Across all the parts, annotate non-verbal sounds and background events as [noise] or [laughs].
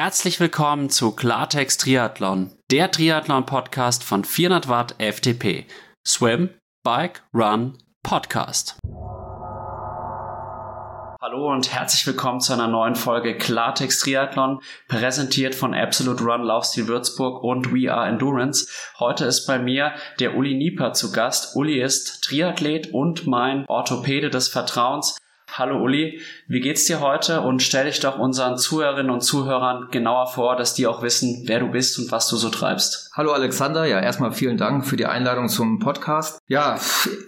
Herzlich willkommen zu Klartext Triathlon, der Triathlon-Podcast von 400 Watt FTP. Swim, Bike, Run, Podcast. Hallo und herzlich willkommen zu einer neuen Folge Klartext Triathlon, präsentiert von Absolute Run Laufstil Würzburg und We Are Endurance. Heute ist bei mir der Uli Nieper zu Gast. Uli ist Triathlet und mein Orthopäde des Vertrauens. Hallo Uli, wie geht's dir heute? Und stell dich doch unseren Zuhörerinnen und Zuhörern genauer vor, dass die auch wissen, wer du bist und was du so treibst. Hallo Alexander, ja, erstmal vielen Dank für die Einladung zum Podcast. Ja,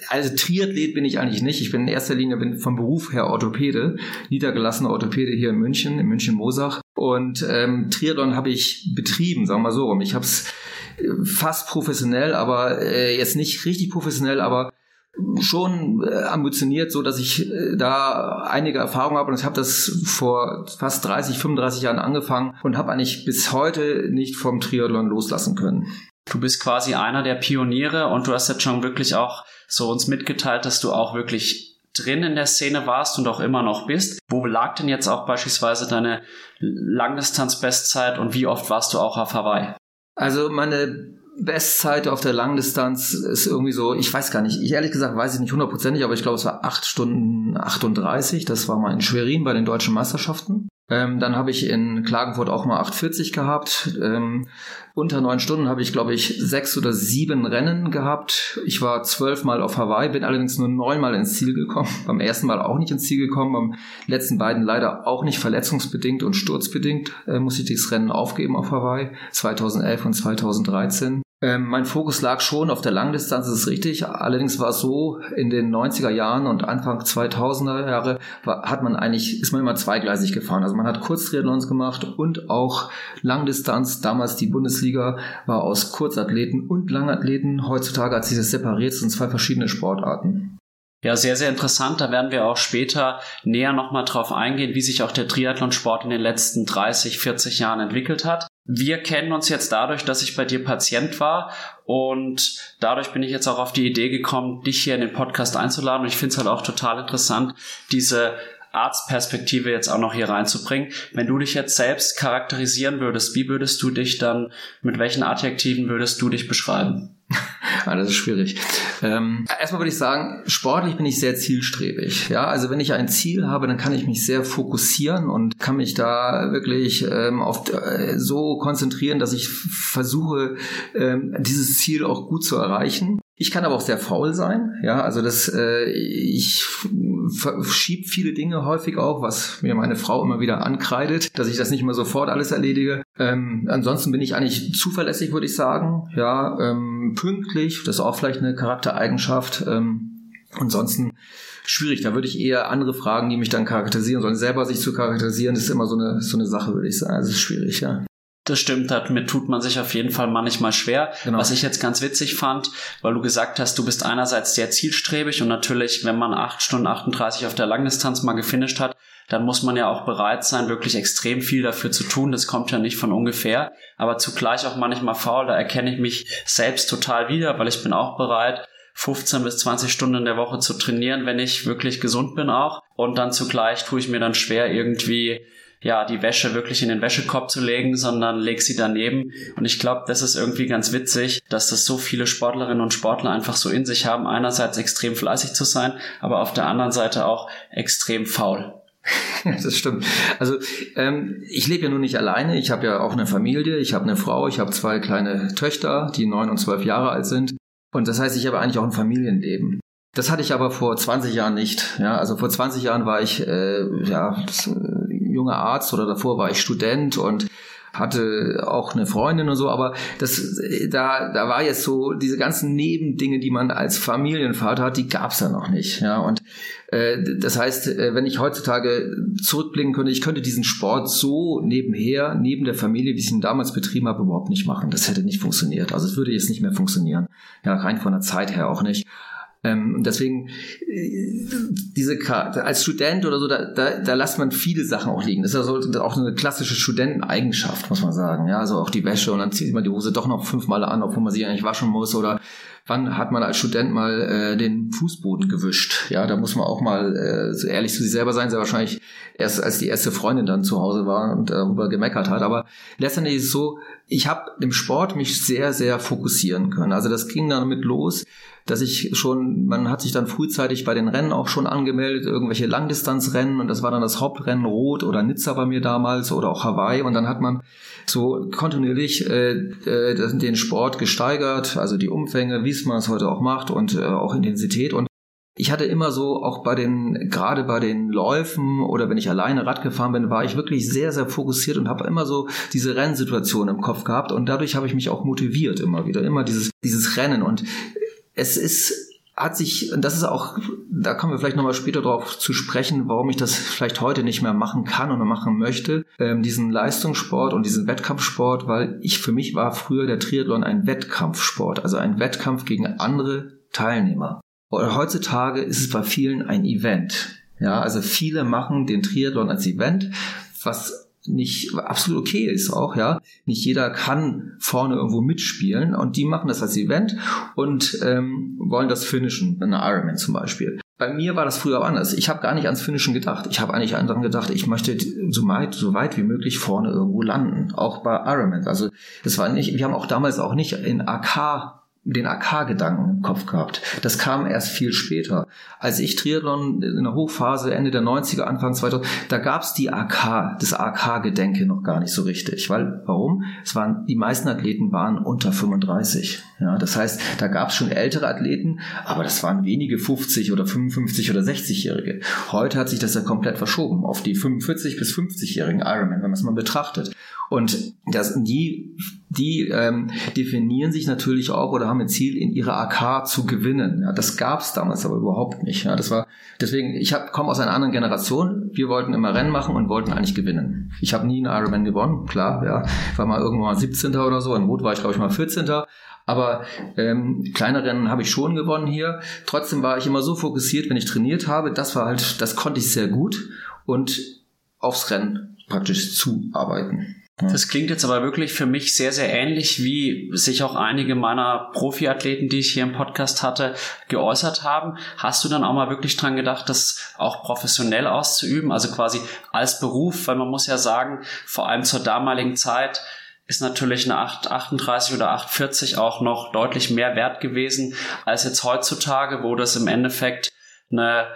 also Triathlet bin ich eigentlich nicht. Ich bin in erster Linie bin vom Beruf her Orthopäde, niedergelassener Orthopäde hier in München, in München-Mosach. Und ähm, Triathlon habe ich betrieben, sagen wir mal so rum. Ich habe es äh, fast professionell, aber äh, jetzt nicht richtig professionell, aber schon äh, ambitioniert, so dass ich äh, da einige Erfahrungen habe und ich habe das vor fast 30, 35 Jahren angefangen und habe eigentlich bis heute nicht vom Triathlon loslassen können. Du bist quasi einer der Pioniere und du hast jetzt schon wirklich auch so uns mitgeteilt, dass du auch wirklich drin in der Szene warst und auch immer noch bist. Wo lag denn jetzt auch beispielsweise deine Langdistanz-Bestzeit und wie oft warst du auch auf Hawaii? Also meine Bestzeit auf der Langdistanz ist irgendwie so, ich weiß gar nicht, ich ehrlich gesagt weiß ich nicht hundertprozentig, aber ich glaube, es war 8 Stunden 38. Das war mal in Schwerin bei den deutschen Meisterschaften. Ähm, dann habe ich in Klagenfurt auch mal 8,40 gehabt. Ähm, unter neun Stunden habe ich, glaube ich, sechs oder sieben Rennen gehabt. Ich war zwölfmal auf Hawaii, bin allerdings nur neunmal ins Ziel gekommen. Beim ersten Mal auch nicht ins Ziel gekommen, beim letzten beiden leider auch nicht verletzungsbedingt und sturzbedingt äh, musste ich dieses Rennen aufgeben auf Hawaii, 2011 und 2013. Ähm, mein Fokus lag schon auf der Langdistanz, das ist richtig. Allerdings war es so, in den 90er Jahren und Anfang 2000er Jahre war, hat man eigentlich, ist man immer zweigleisig gefahren. Also man hat Kurztriathlons gemacht und auch Langdistanz. Damals die Bundesliga war aus Kurzathleten und Langathleten. Heutzutage hat sich das separiert, sind zwei verschiedene Sportarten. Ja, sehr, sehr interessant. Da werden wir auch später näher nochmal drauf eingehen, wie sich auch der Triathlonsport in den letzten 30, 40 Jahren entwickelt hat. Wir kennen uns jetzt dadurch, dass ich bei dir Patient war und dadurch bin ich jetzt auch auf die Idee gekommen, dich hier in den Podcast einzuladen und ich finde es halt auch total interessant, diese Arztperspektive jetzt auch noch hier reinzubringen. Wenn du dich jetzt selbst charakterisieren würdest, wie würdest du dich dann, mit welchen Adjektiven würdest du dich beschreiben? [laughs] ja, das ist schwierig. Ähm, erstmal würde ich sagen, sportlich bin ich sehr zielstrebig. Ja, also wenn ich ein Ziel habe, dann kann ich mich sehr fokussieren und kann mich da wirklich ähm, auf, äh, so konzentrieren, dass ich versuche, ähm, dieses Ziel auch gut zu erreichen. Ich kann aber auch sehr faul sein. Ja, also das, äh, ich schieb viele Dinge häufig auch, was mir meine Frau immer wieder ankreidet, dass ich das nicht immer sofort alles erledige. Ähm, ansonsten bin ich eigentlich zuverlässig, würde ich sagen. Ja, ähm, pünktlich, das ist auch vielleicht eine Charaktereigenschaft. Ähm, ansonsten schwierig. Da würde ich eher andere fragen, die mich dann charakterisieren sollen. Selber sich zu charakterisieren, ist immer so eine, so eine Sache, würde ich sagen. Also ist schwierig, ja. Das stimmt, damit tut man sich auf jeden Fall manchmal schwer. Genau. Was ich jetzt ganz witzig fand, weil du gesagt hast, du bist einerseits sehr zielstrebig und natürlich, wenn man 8 Stunden 38 auf der Langdistanz mal gefinisht hat, dann muss man ja auch bereit sein, wirklich extrem viel dafür zu tun. Das kommt ja nicht von ungefähr, aber zugleich auch manchmal faul. Da erkenne ich mich selbst total wieder, weil ich bin auch bereit, 15 bis 20 Stunden in der Woche zu trainieren, wenn ich wirklich gesund bin auch. Und dann zugleich tue ich mir dann schwer, irgendwie ja, die Wäsche wirklich in den Wäschekorb zu legen, sondern leg sie daneben. Und ich glaube, das ist irgendwie ganz witzig, dass das so viele Sportlerinnen und Sportler einfach so in sich haben, einerseits extrem fleißig zu sein, aber auf der anderen Seite auch extrem faul. [laughs] das stimmt. Also ähm, ich lebe ja nur nicht alleine. Ich habe ja auch eine Familie. Ich habe eine Frau. Ich habe zwei kleine Töchter, die neun und zwölf Jahre alt sind. Und das heißt, ich habe eigentlich auch ein Familienleben. Das hatte ich aber vor 20 Jahren nicht. Ja, also vor 20 Jahren war ich äh, ja junger Arzt oder davor war ich Student und hatte auch eine Freundin und so, aber das, da, da war jetzt so diese ganzen Nebendinge, die man als Familienvater hat, die gab's ja noch nicht. Ja, und äh, das heißt, äh, wenn ich heutzutage zurückblicken könnte, ich könnte diesen Sport so nebenher, neben der Familie, wie ich ihn damals betrieben habe, überhaupt nicht machen. Das hätte nicht funktioniert. Also es würde jetzt nicht mehr funktionieren. Ja, rein von der Zeit her auch nicht. Ähm, und deswegen, äh, diese Karte, als Student oder so, da, da, da lässt man viele Sachen auch liegen. Das ist also auch eine klassische Studenteneigenschaft, muss man sagen. Ja, also auch die Wäsche und dann zieht man die Hose doch noch fünfmal an, obwohl man sie eigentlich waschen muss oder wann hat man als Student mal äh, den Fußboden gewischt? Ja, da muss man auch mal äh, so ehrlich zu sich selber sein, sehr wahrscheinlich erst als die erste Freundin dann zu Hause war und darüber gemeckert hat. Aber letztendlich ist es so, ich habe im Sport mich sehr, sehr fokussieren können. Also das ging damit los, dass ich schon, man hat sich dann frühzeitig bei den Rennen auch schon angemeldet, irgendwelche Langdistanzrennen und das war dann das Hauptrennen Rot oder Nizza bei mir damals oder auch Hawaii und dann hat man so kontinuierlich äh, äh, den Sport gesteigert, also die Umfänge, wie es man es heute auch macht und äh, auch Intensität und ich hatte immer so, auch bei den, gerade bei den Läufen oder wenn ich alleine Rad gefahren bin, war ich wirklich sehr, sehr fokussiert und habe immer so diese Rennsituation im Kopf gehabt und dadurch habe ich mich auch motiviert immer wieder, immer dieses, dieses Rennen und es ist hat sich, und das ist auch, da kommen wir vielleicht nochmal später darauf zu sprechen, warum ich das vielleicht heute nicht mehr machen kann oder machen möchte, ähm, diesen Leistungssport und diesen Wettkampfsport, weil ich für mich war früher der Triathlon ein Wettkampfsport, also ein Wettkampf gegen andere Teilnehmer. Und heutzutage ist es bei vielen ein Event. Ja, also viele machen den Triathlon als Event, was nicht absolut okay ist auch, ja. Nicht jeder kann vorne irgendwo mitspielen und die machen das als Event und ähm, wollen das finishen, eine Ironman zum Beispiel. Bei mir war das früher anders. Ich habe gar nicht ans Finishen gedacht. Ich habe eigentlich daran gedacht, ich möchte so weit, so weit wie möglich vorne irgendwo landen. Auch bei Ironman. Also das war nicht, wir haben auch damals auch nicht in AK den AK-Gedanken im Kopf gehabt. Das kam erst viel später. Als ich Triathlon in der Hochphase Ende der 90er, Anfang 2000, da gab's die AK, das AK-Gedenke noch gar nicht so richtig. Weil, warum? Es waren, die meisten Athleten waren unter 35. Ja, das heißt, da gab's schon ältere Athleten, aber das waren wenige 50 oder 55 oder 60-Jährige. Heute hat sich das ja komplett verschoben auf die 45 bis 50-jährigen Ironman, wenn man es mal betrachtet. Und das, die, die ähm, definieren sich natürlich auch oder haben ein Ziel, in ihrer AK zu gewinnen. Ja, das gab es damals aber überhaupt nicht. Ja, das war deswegen. Ich komme aus einer anderen Generation. Wir wollten immer Rennen machen und wollten eigentlich gewinnen. Ich habe nie einen Ironman gewonnen, klar. Ja, ich war mal irgendwann mal 17. oder so. In Rot war ich glaube ich mal 14. Aber ähm, kleine Rennen habe ich schon gewonnen hier. Trotzdem war ich immer so fokussiert, wenn ich trainiert habe. Das war halt, das konnte ich sehr gut und aufs Rennen praktisch zuarbeiten. Das klingt jetzt aber wirklich für mich sehr, sehr ähnlich, wie sich auch einige meiner Profiathleten, die ich hier im Podcast hatte, geäußert haben. Hast du dann auch mal wirklich dran gedacht, das auch professionell auszuüben, also quasi als Beruf? Weil man muss ja sagen, vor allem zur damaligen Zeit ist natürlich eine 838 oder 840 auch noch deutlich mehr wert gewesen als jetzt heutzutage, wo das im Endeffekt eine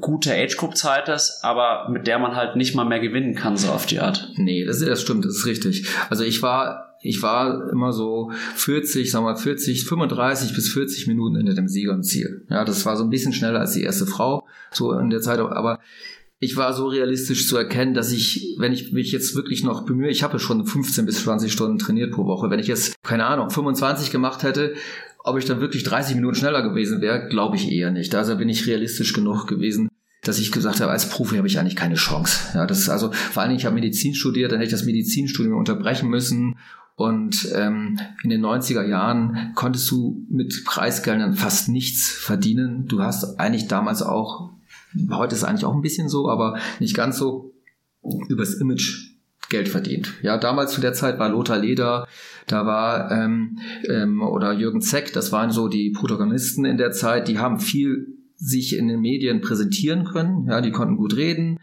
gute Age-Group-Zeit ist, aber mit der man halt nicht mal mehr gewinnen kann, so auf die Art. Nee, das, das stimmt, das ist richtig. Also ich war, ich war immer so 40, sagen wir 40, 35 bis 40 Minuten hinter dem Sieger im Ziel. Ja, das war so ein bisschen schneller als die erste Frau, so in der Zeit, aber ich war so realistisch zu erkennen, dass ich, wenn ich mich jetzt wirklich noch bemühe, ich habe schon 15 bis 20 Stunden trainiert pro Woche, wenn ich jetzt, keine Ahnung, 25 gemacht hätte, ob ich dann wirklich 30 Minuten schneller gewesen wäre, glaube ich eher nicht. Also bin ich realistisch genug gewesen, dass ich gesagt habe, als Profi habe ich eigentlich keine Chance. Ja, das ist also vor allen Dingen, ich habe Medizin studiert, dann hätte ich das Medizinstudium unterbrechen müssen. Und ähm, in den 90er Jahren konntest du mit Preisgeldern fast nichts verdienen. Du hast eigentlich damals auch, heute ist eigentlich auch ein bisschen so, aber nicht ganz so, übers Image Geld verdient. Ja, damals zu der Zeit war Lothar Leder, da war ähm, ähm, oder Jürgen Zeck, das waren so die Protagonisten in der Zeit, die haben viel sich in den Medien präsentieren können, ja, die konnten gut reden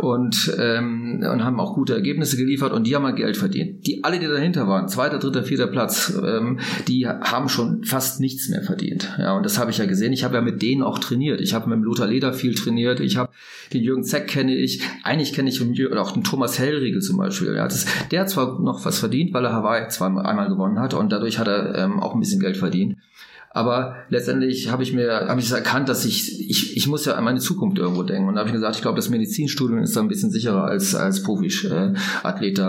und, ähm, und haben auch gute Ergebnisse geliefert und die haben mal Geld verdient. Die alle, die dahinter waren, zweiter, dritter, vierter Platz, ähm, die haben schon fast nichts mehr verdient. Ja, und das habe ich ja gesehen. Ich habe ja mit denen auch trainiert. Ich habe mit dem Lothar Leder viel trainiert. Ich habe den Jürgen Zeck kenne ich. Eigentlich kenne ich auch den Thomas Hellriegel zum Beispiel. Ja, das, der hat zwar noch was verdient, weil er Hawaii zweimal einmal gewonnen hat und dadurch hat er ähm, auch ein bisschen Geld verdient. Aber letztendlich habe ich mir habe ich erkannt, dass ich, ich ich muss ja an meine Zukunft irgendwo denken. Und da habe ich gesagt, ich glaube, das Medizinstudium ist da ein bisschen sicherer als als Profi-Athlet äh,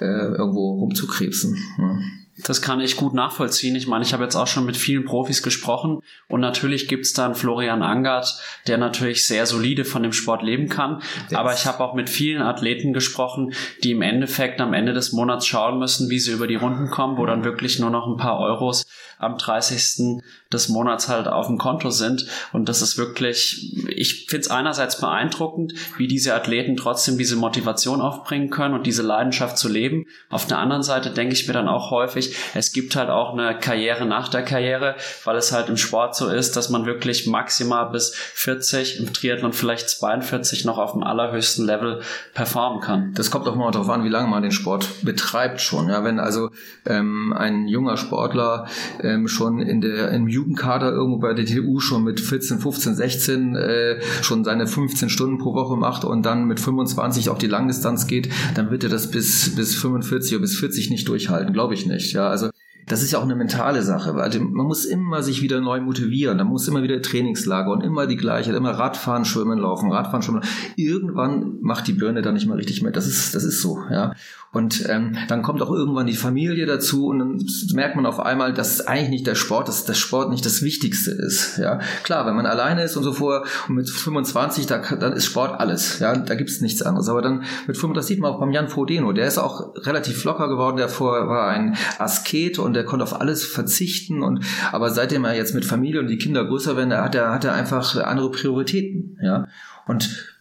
äh, irgendwo rumzukrebsen. Ja. Das kann ich gut nachvollziehen. Ich meine, ich habe jetzt auch schon mit vielen Profis gesprochen und natürlich gibt's dann Florian Angert, der natürlich sehr solide von dem Sport leben kann. Yes. Aber ich habe auch mit vielen Athleten gesprochen, die im Endeffekt am Ende des Monats schauen müssen, wie sie über die Runden kommen, wo dann wirklich nur noch ein paar Euros am 30. des Monats halt auf dem Konto sind. Und das ist wirklich, ich finde es einerseits beeindruckend, wie diese Athleten trotzdem diese Motivation aufbringen können und diese Leidenschaft zu leben. Auf der anderen Seite denke ich mir dann auch häufig, es gibt halt auch eine Karriere nach der Karriere, weil es halt im Sport so ist, dass man wirklich maximal bis 40, im Triathlon vielleicht 42 noch auf dem allerhöchsten Level performen kann. Das kommt auch mal darauf an, wie lange man den Sport betreibt schon. Ja, wenn also ähm, ein junger Sportler ähm, schon in der im Jugendkader irgendwo bei der TU schon mit 14, 15, 16 äh, schon seine 15 Stunden pro Woche macht und dann mit 25 auf die Langdistanz geht, dann wird er das bis bis 45 oder bis 40 nicht durchhalten, glaube ich nicht. Ja, also das ist ja auch eine mentale Sache, weil man muss immer sich wieder neu motivieren, da muss immer wieder Trainingslager und immer die gleiche, immer Radfahren, Schwimmen, Laufen, Radfahren, Schwimmen. Irgendwann macht die Birne dann nicht mehr richtig mit. Das ist, das ist so, ja. Und ähm, dann kommt auch irgendwann die Familie dazu und dann merkt man auf einmal, dass eigentlich nicht der Sport, dass der Sport nicht das Wichtigste ist. Ja, klar, wenn man alleine ist und so vor und mit 25, da, dann ist Sport alles. Ja, da gibt's nichts anderes. Aber dann mit 25, das sieht man auch beim Jan Frodeno, der ist auch relativ locker geworden. Der vorher war ein Asket und der konnte auf alles verzichten. Und aber seitdem er jetzt mit Familie und die Kinder größer werden, hat er hat er einfach andere Prioritäten. Ja, und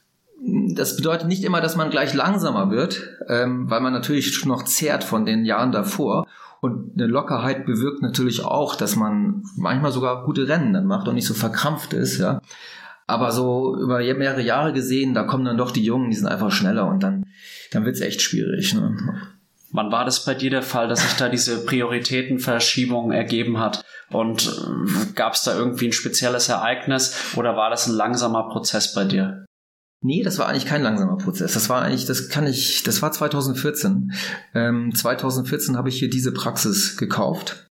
das bedeutet nicht immer, dass man gleich langsamer wird, ähm, weil man natürlich noch zehrt von den Jahren davor. Und eine Lockerheit bewirkt natürlich auch, dass man manchmal sogar gute Rennen dann macht und nicht so verkrampft ist, ja. Aber so über mehrere Jahre gesehen, da kommen dann doch die Jungen, die sind einfach schneller und dann, dann wird's echt schwierig. Ne? Wann war das bei dir der Fall, dass sich da diese Prioritätenverschiebung ergeben hat? Und äh, gab es da irgendwie ein spezielles Ereignis oder war das ein langsamer Prozess bei dir? Nee, das war eigentlich kein langsamer Prozess. Das war eigentlich, das kann ich, das war 2014. Ähm, 2014 habe ich hier diese Praxis gekauft.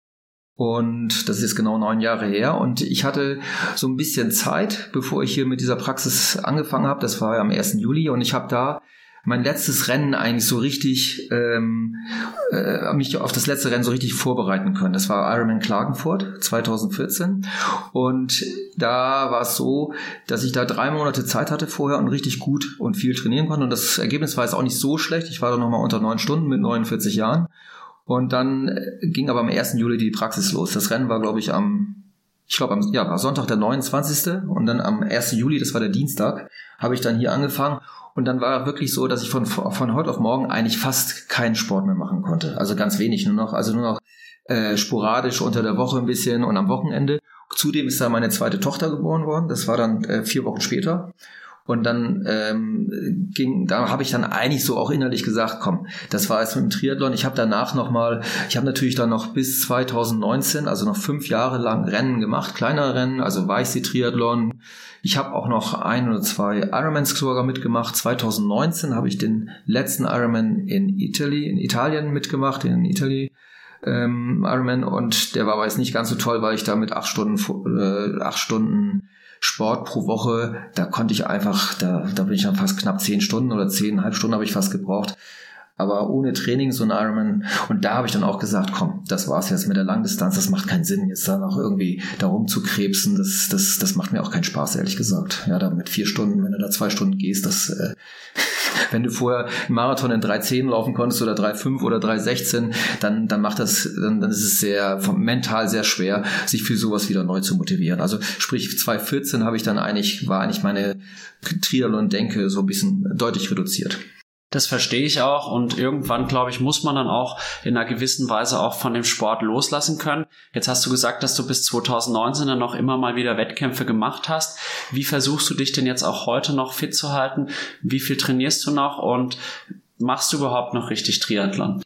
Und das ist genau neun Jahre her. Und ich hatte so ein bisschen Zeit, bevor ich hier mit dieser Praxis angefangen habe. Das war ja am 1. Juli. Und ich habe da mein letztes Rennen eigentlich so richtig, ähm, äh, mich auf das letzte Rennen so richtig vorbereiten können. Das war Ironman Klagenfurt 2014 und da war es so, dass ich da drei Monate Zeit hatte vorher und richtig gut und viel trainieren konnte und das Ergebnis war jetzt auch nicht so schlecht. Ich war da nochmal unter neun Stunden mit 49 Jahren und dann äh, ging aber am 1. Juli die Praxis los. Das Rennen war, glaube ich, am ich glaube, am ja, war Sonntag der 29. und dann am 1. Juli, das war der Dienstag, habe ich dann hier angefangen und dann war wirklich so, dass ich von, von heute auf morgen eigentlich fast keinen Sport mehr machen konnte. Also ganz wenig nur noch, also nur noch äh, sporadisch unter der Woche ein bisschen und am Wochenende. Zudem ist da meine zweite Tochter geboren worden. Das war dann äh, vier Wochen später. Und dann ähm, ging, da habe ich dann eigentlich so auch innerlich gesagt, komm, das war jetzt mit dem Triathlon. Ich habe danach nochmal, ich habe natürlich dann noch bis 2019, also noch fünf Jahre lang Rennen gemacht, kleinere Rennen, also Weichsee-Triathlon. Ich habe auch noch ein oder zwei Ironmans sogar mitgemacht. 2019 habe ich den letzten Ironman in Italy, in Italien mitgemacht, in Italy ähm, Ironman und der war aber jetzt nicht ganz so toll, weil ich da mit acht Stunden, äh, acht Stunden Sport pro Woche, da konnte ich einfach, da, da bin ich dann fast knapp zehn Stunden oder zehneinhalb Stunden habe ich fast gebraucht. Aber ohne Training so ein Ironman. Und da habe ich dann auch gesagt, komm, das war's jetzt mit der Langdistanz. Das macht keinen Sinn, jetzt da noch irgendwie darum zu krebsen. Das, das, das macht mir auch keinen Spaß, ehrlich gesagt. Ja, da mit vier Stunden, wenn du da zwei Stunden gehst, das, äh, [laughs] wenn du vorher einen Marathon in 3.10 laufen konntest oder 3.5 oder 3.16, dann, dann macht das, dann, dann ist es sehr, mental sehr schwer, sich für sowas wieder neu zu motivieren. Also sprich, 2.14 habe ich dann eigentlich, war eigentlich meine Triathlon-Denke so ein bisschen deutlich reduziert. Das verstehe ich auch und irgendwann, glaube ich, muss man dann auch in einer gewissen Weise auch von dem Sport loslassen können. Jetzt hast du gesagt, dass du bis 2019 dann noch immer mal wieder Wettkämpfe gemacht hast. Wie versuchst du dich denn jetzt auch heute noch fit zu halten? Wie viel trainierst du noch und machst du überhaupt noch richtig Triathlon?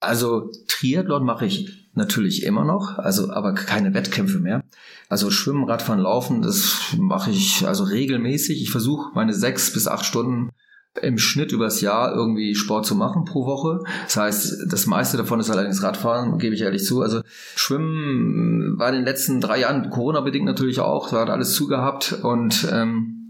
Also Triathlon mache ich natürlich immer noch, also aber keine Wettkämpfe mehr. Also Schwimmen, Radfahren, Laufen, das mache ich also regelmäßig. Ich versuche meine sechs bis acht Stunden im Schnitt übers Jahr irgendwie Sport zu machen pro Woche. Das heißt, das meiste davon ist allerdings Radfahren, gebe ich ehrlich zu. Also Schwimmen war in den letzten drei Jahren Corona-bedingt natürlich auch, da hat alles zugehabt und ähm,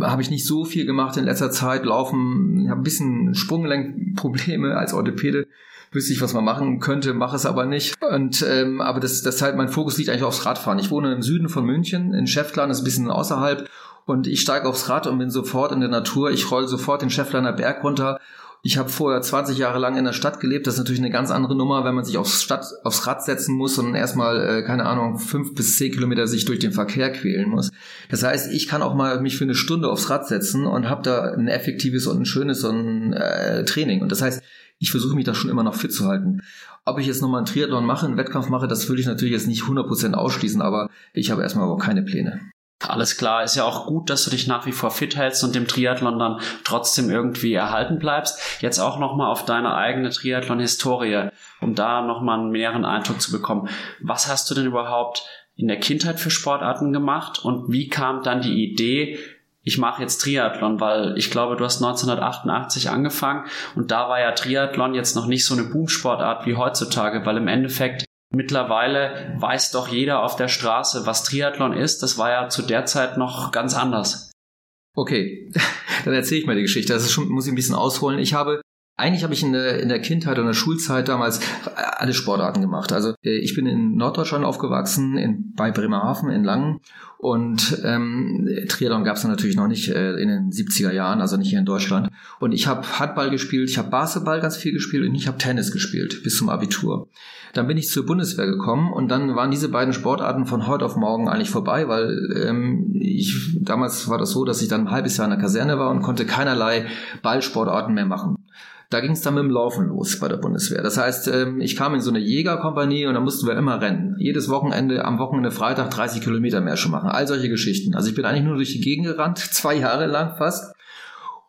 habe ich nicht so viel gemacht in letzter Zeit. Laufen, ich habe ein bisschen Sprunglenkprobleme als Orthopäde. Wüsste ich, was man machen könnte, mache es aber nicht. Und ähm, aber das, das halt mein Fokus liegt eigentlich aufs Radfahren. Ich wohne im Süden von München, in Schäftlarn, das ist ein bisschen außerhalb und ich steige aufs Rad und bin sofort in der Natur. Ich roll sofort den Schäffleiner Berg runter. Ich habe vorher 20 Jahre lang in der Stadt gelebt. Das ist natürlich eine ganz andere Nummer, wenn man sich aufs, Stadt, aufs Rad setzen muss und erstmal, äh, keine Ahnung, fünf bis zehn Kilometer sich durch den Verkehr quälen muss. Das heißt, ich kann auch mal mich für eine Stunde aufs Rad setzen und habe da ein effektives und ein schönes ein, äh, Training. Und das heißt, ich versuche mich da schon immer noch fit zu halten. Ob ich jetzt nochmal einen Triathlon mache, einen Wettkampf mache, das würde ich natürlich jetzt nicht 100% ausschließen, aber ich habe erstmal aber keine Pläne. Alles klar, ist ja auch gut, dass du dich nach wie vor fit hältst und dem Triathlon dann trotzdem irgendwie erhalten bleibst. Jetzt auch nochmal auf deine eigene Triathlon-Historie, um da nochmal einen mehreren Eindruck zu bekommen. Was hast du denn überhaupt in der Kindheit für Sportarten gemacht und wie kam dann die Idee, ich mache jetzt Triathlon, weil ich glaube, du hast 1988 angefangen und da war ja Triathlon jetzt noch nicht so eine Boomsportart wie heutzutage, weil im Endeffekt mittlerweile weiß doch jeder auf der Straße, was Triathlon ist. Das war ja zu der Zeit noch ganz anders. Okay, [laughs] dann erzähle ich mal die Geschichte. Das ist schon, muss ich ein bisschen ausholen. Ich habe eigentlich habe ich in der, in der Kindheit und der Schulzeit damals alle Sportarten gemacht. Also äh, ich bin in Norddeutschland aufgewachsen, in, bei Bremerhaven in Langen. Und ähm, Triathlon gab es natürlich noch nicht äh, in den 70er Jahren, also nicht hier in Deutschland. Und ich habe Handball gespielt, ich habe Basketball ganz viel gespielt und ich habe Tennis gespielt bis zum Abitur. Dann bin ich zur Bundeswehr gekommen und dann waren diese beiden Sportarten von heute auf morgen eigentlich vorbei, weil ähm, ich damals war das so, dass ich dann ein halbes Jahr in der Kaserne war und konnte keinerlei Ballsportarten mehr machen. Da ging es dann mit dem Laufen los bei der Bundeswehr. Das heißt, ähm, ich kam in so eine Jägerkompanie und da mussten wir immer rennen. Jedes Wochenende, am Wochenende Freitag 30 Kilometer Märsche machen. All solche Geschichten. Also ich bin eigentlich nur durch die Gegend gerannt, [laughs] zwei Jahre lang fast.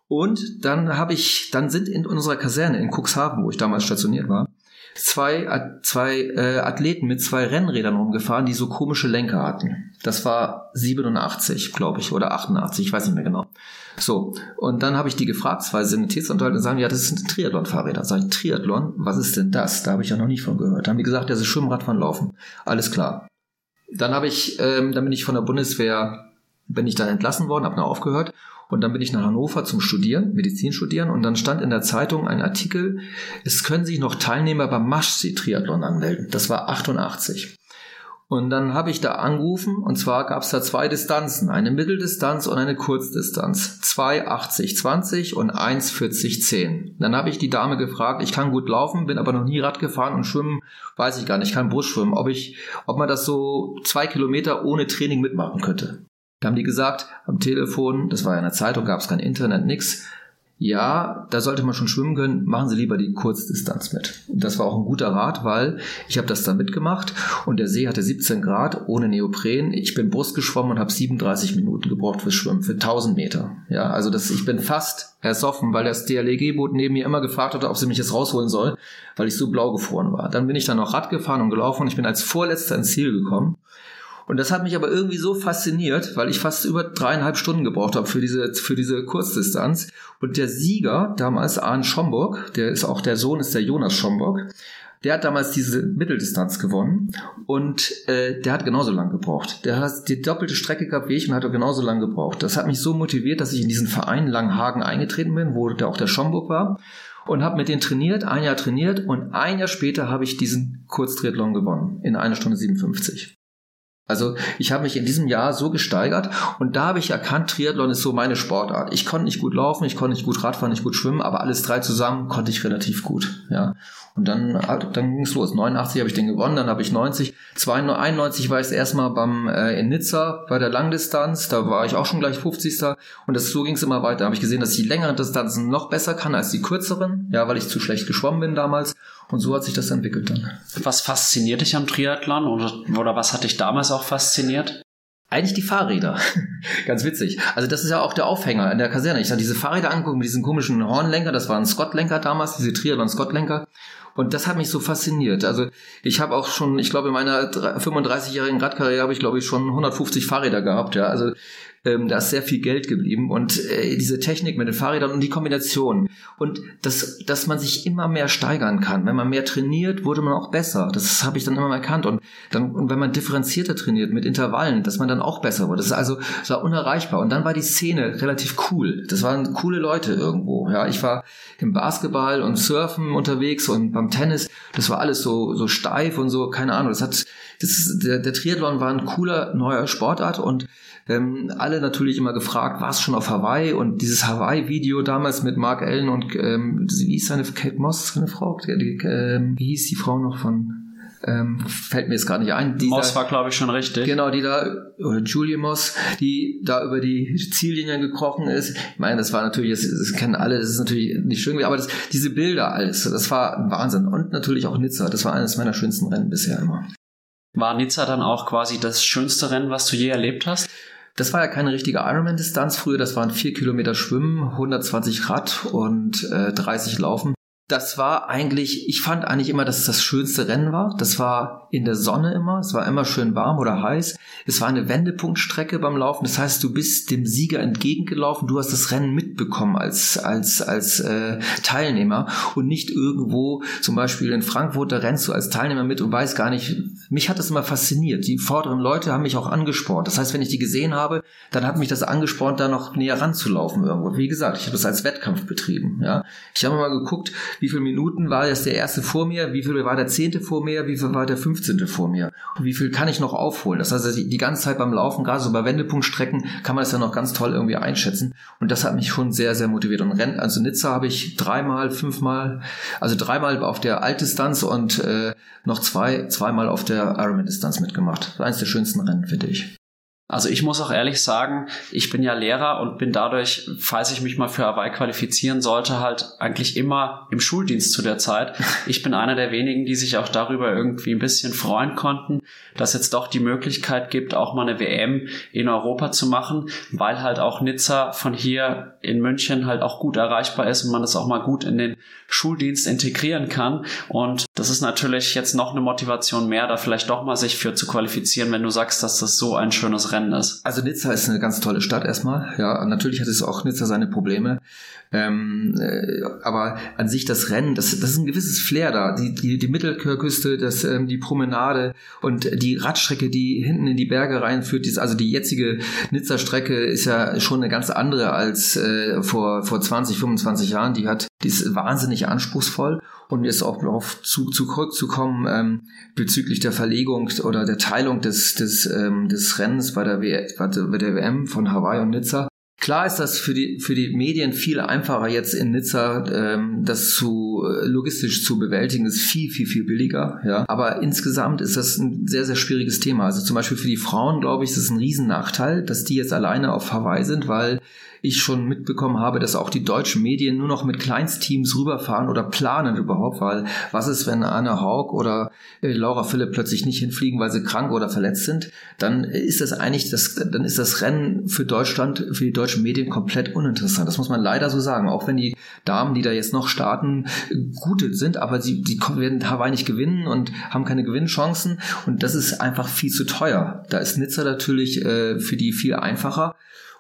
Und dann habe ich, dann sind in unserer Kaserne in Cuxhaven, wo ich damals stationiert war, zwei, zwei äh, Athleten mit zwei Rennrädern rumgefahren, die so komische Lenker hatten. Das war 87, glaube ich, oder 88, ich weiß nicht mehr genau. So, und dann habe ich die gefragt, zwei Sanitätsanwälte, und sagen, ja, das sind Triathlon-Fahrräder. Sag ich, Triathlon, was ist denn das? Da habe ich ja noch nie von gehört. Da haben die gesagt, das ist Schwimmradfahren, Laufen. Alles klar. Dann habe ich, ähm, dann bin ich von der Bundeswehr, bin ich dann entlassen worden, habe noch aufgehört und dann bin ich nach Hannover zum Studieren, Medizin studieren und dann stand in der Zeitung ein Artikel, es können sich noch Teilnehmer beim Maschsee-Triathlon anmelden. Das war 88. Und dann habe ich da angerufen und zwar gab es da zwei Distanzen, eine Mitteldistanz und eine Kurzdistanz. Zwei 80 20 und 1 40 10. Dann habe ich die Dame gefragt, ich kann gut laufen, bin aber noch nie Rad gefahren und schwimmen, weiß ich gar nicht, kann Brustschwimmen, ob ich, ob man das so zwei Kilometer ohne Training mitmachen könnte. Da haben die gesagt, am Telefon, das war ja in der Zeitung, gab es kein Internet, nix ja, da sollte man schon schwimmen können, machen Sie lieber die Kurzdistanz mit. Das war auch ein guter Rat, weil ich habe das da mitgemacht und der See hatte 17 Grad ohne Neopren. Ich bin Brust geschwommen und habe 37 Minuten gebraucht fürs Schwimmen, für 1000 Meter. Ja, also das, ich bin fast ersoffen, weil das DLG-Boot neben mir immer gefragt hatte, ob sie mich jetzt rausholen soll, weil ich so blau gefroren war. Dann bin ich dann noch Rad gefahren und gelaufen und ich bin als Vorletzter ins Ziel gekommen. Und das hat mich aber irgendwie so fasziniert, weil ich fast über dreieinhalb Stunden gebraucht habe für diese, für diese Kurzdistanz. Und der Sieger, damals Arne Schomburg, der ist auch der Sohn, ist der Jonas Schomburg, der hat damals diese Mitteldistanz gewonnen und äh, der hat genauso lang gebraucht. Der hat die doppelte Strecke gehabt wie ich und hat genauso lang gebraucht. Das hat mich so motiviert, dass ich in diesen Verein Langhagen eingetreten bin, wo der auch der Schomburg war und habe mit denen trainiert, ein Jahr trainiert und ein Jahr später habe ich diesen Kurztriathlon gewonnen in einer Stunde 57. Also ich habe mich in diesem Jahr so gesteigert und da habe ich erkannt, Triathlon ist so meine Sportart. Ich konnte nicht gut laufen, ich konnte nicht gut Radfahren, nicht gut schwimmen, aber alles drei zusammen konnte ich relativ gut. Ja. Und dann, dann ging es los. 89 habe ich den gewonnen, dann habe ich 90. 91 war ich erstmal beim äh, in Nizza bei der Langdistanz, da war ich auch schon gleich 50. Und das, so ging es immer weiter. Da habe ich gesehen, dass ich die längeren Distanzen noch besser kann als die kürzeren, ja, weil ich zu schlecht geschwommen bin damals. Und so hat sich das entwickelt dann. Was fasziniert dich am Triathlon oder, oder was hat dich damals auch fasziniert? Eigentlich die Fahrräder. [laughs] Ganz witzig. Also das ist ja auch der Aufhänger in der Kaserne. Ich habe diese Fahrräder angeguckt mit diesen komischen Hornlenker. Das waren Scott-Lenker damals, diese Triathlon-Scott-Lenker. Und das hat mich so fasziniert. Also ich habe auch schon, ich glaube, in meiner 35-jährigen Radkarriere habe ich, glaube ich, schon 150 Fahrräder gehabt. Ja, also ähm, da ist sehr viel Geld geblieben und äh, diese Technik mit den Fahrrädern und die Kombination und das, dass man sich immer mehr steigern kann. Wenn man mehr trainiert, wurde man auch besser. Das habe ich dann immer erkannt und dann und wenn man differenzierter trainiert mit Intervallen, dass man dann auch besser wurde. Das ist also das war unerreichbar und dann war die Szene relativ cool. Das waren coole Leute irgendwo. Ja, ich war im Basketball und Surfen unterwegs und beim Tennis. Das war alles so so steif und so keine Ahnung. Das hat das der, der Triathlon war ein cooler neuer Sportart und ähm, alle natürlich immer gefragt, war es schon auf Hawaii? Und dieses Hawaii-Video damals mit Mark Allen und ähm, wie hieß seine Kate Moss, seine Frau? Die, die, ähm, wie hieß die Frau noch von ähm, fällt mir jetzt gar nicht ein. Dieser, Moss war, glaube ich, schon richtig. Genau, die da, oder Julie Moss, die da über die Ziellinie gekrochen ist. Ich meine, das war natürlich, das, das kennen alle, das ist natürlich nicht schön, aber das, diese Bilder alles, das war ein Wahnsinn. Und natürlich auch Nizza, das war eines meiner schönsten Rennen bisher immer. War Nizza dann auch quasi das schönste Rennen, was du je erlebt hast? Das war ja keine richtige Ironman-Distanz früher, das waren vier Kilometer Schwimmen, 120 Rad und äh, 30 Laufen das war eigentlich, ich fand eigentlich immer, dass es das schönste Rennen war. Das war in der Sonne immer, es war immer schön warm oder heiß. Es war eine Wendepunktstrecke beim Laufen. Das heißt, du bist dem Sieger entgegengelaufen, du hast das Rennen mitbekommen als, als, als äh, Teilnehmer und nicht irgendwo, zum Beispiel in Frankfurt, da rennst du als Teilnehmer mit und weißt gar nicht, mich hat das immer fasziniert. Die vorderen Leute haben mich auch angespornt. Das heißt, wenn ich die gesehen habe, dann hat mich das angespornt, da noch näher ranzulaufen irgendwo. Wie gesagt, ich habe das als Wettkampf betrieben. Ja, Ich habe mal geguckt, wie viele Minuten war jetzt der erste vor mir, wie viel war der zehnte vor mir, wie viel war der fünfzehnte vor mir und wie viel kann ich noch aufholen. Das heißt, die ganze Zeit beim Laufen, gerade so bei Wendepunktstrecken, kann man das ja noch ganz toll irgendwie einschätzen und das hat mich schon sehr, sehr motiviert. Und Rennen, also Nizza habe ich dreimal, fünfmal, also dreimal auf der Altdistanz und äh, noch zwei, zweimal auf der Ironman-Distanz mitgemacht. Eines der schönsten Rennen, finde ich. Also ich muss auch ehrlich sagen, ich bin ja Lehrer und bin dadurch, falls ich mich mal für Hawaii qualifizieren sollte, halt eigentlich immer im Schuldienst zu der Zeit. [laughs] Ich bin einer der wenigen, die sich auch darüber irgendwie ein bisschen freuen konnten, dass jetzt doch die Möglichkeit gibt, auch mal eine WM in Europa zu machen, weil halt auch Nizza von hier in München halt auch gut erreichbar ist und man das auch mal gut in den Schuldienst integrieren kann. Und das ist natürlich jetzt noch eine Motivation mehr, da vielleicht doch mal sich für zu qualifizieren, wenn du sagst, dass das so ein schönes Rennen ist. Also Nizza ist eine ganz tolle Stadt erstmal. Ja, natürlich hat es auch Nizza seine Probleme. Ähm, äh, aber an sich das Rennen, das, das ist ein gewisses Flair da. Die, die, die Mittelküste, das, ähm, die Promenade und die Radstrecke, die hinten in die Berge reinführt. Die, also die jetzige Nizza-Strecke ist ja schon eine ganz andere als äh, vor, vor 20, 25 Jahren. Die hat, die ist wahnsinnig anspruchsvoll und jetzt auch darauf zu, zu zurückzukommen ähm, bezüglich der Verlegung oder der Teilung des, des, ähm, des Rennens bei der, w bei der WM von Hawaii und Nizza. Klar ist das für die, für die Medien viel einfacher, jetzt in Nizza ähm, das zu äh, logistisch zu bewältigen, ist viel, viel, viel billiger. Ja. Aber insgesamt ist das ein sehr, sehr schwieriges Thema. Also zum Beispiel für die Frauen, glaube ich, ist es ein Riesennachteil, dass die jetzt alleine auf Hawaii sind, weil ich schon mitbekommen habe, dass auch die deutschen Medien nur noch mit Kleinstteams rüberfahren oder planen überhaupt, weil was ist, wenn Anna Haug oder äh, Laura Philipp plötzlich nicht hinfliegen, weil sie krank oder verletzt sind, dann ist das eigentlich das, dann ist das Rennen für Deutschland, für die deutschen Medien komplett uninteressant. Das muss man leider so sagen. Auch wenn die Damen, die da jetzt noch starten, gute sind, aber sie, die werden Hawaii nicht gewinnen und haben keine Gewinnchancen und das ist einfach viel zu teuer. Da ist Nizza natürlich äh, für die viel einfacher.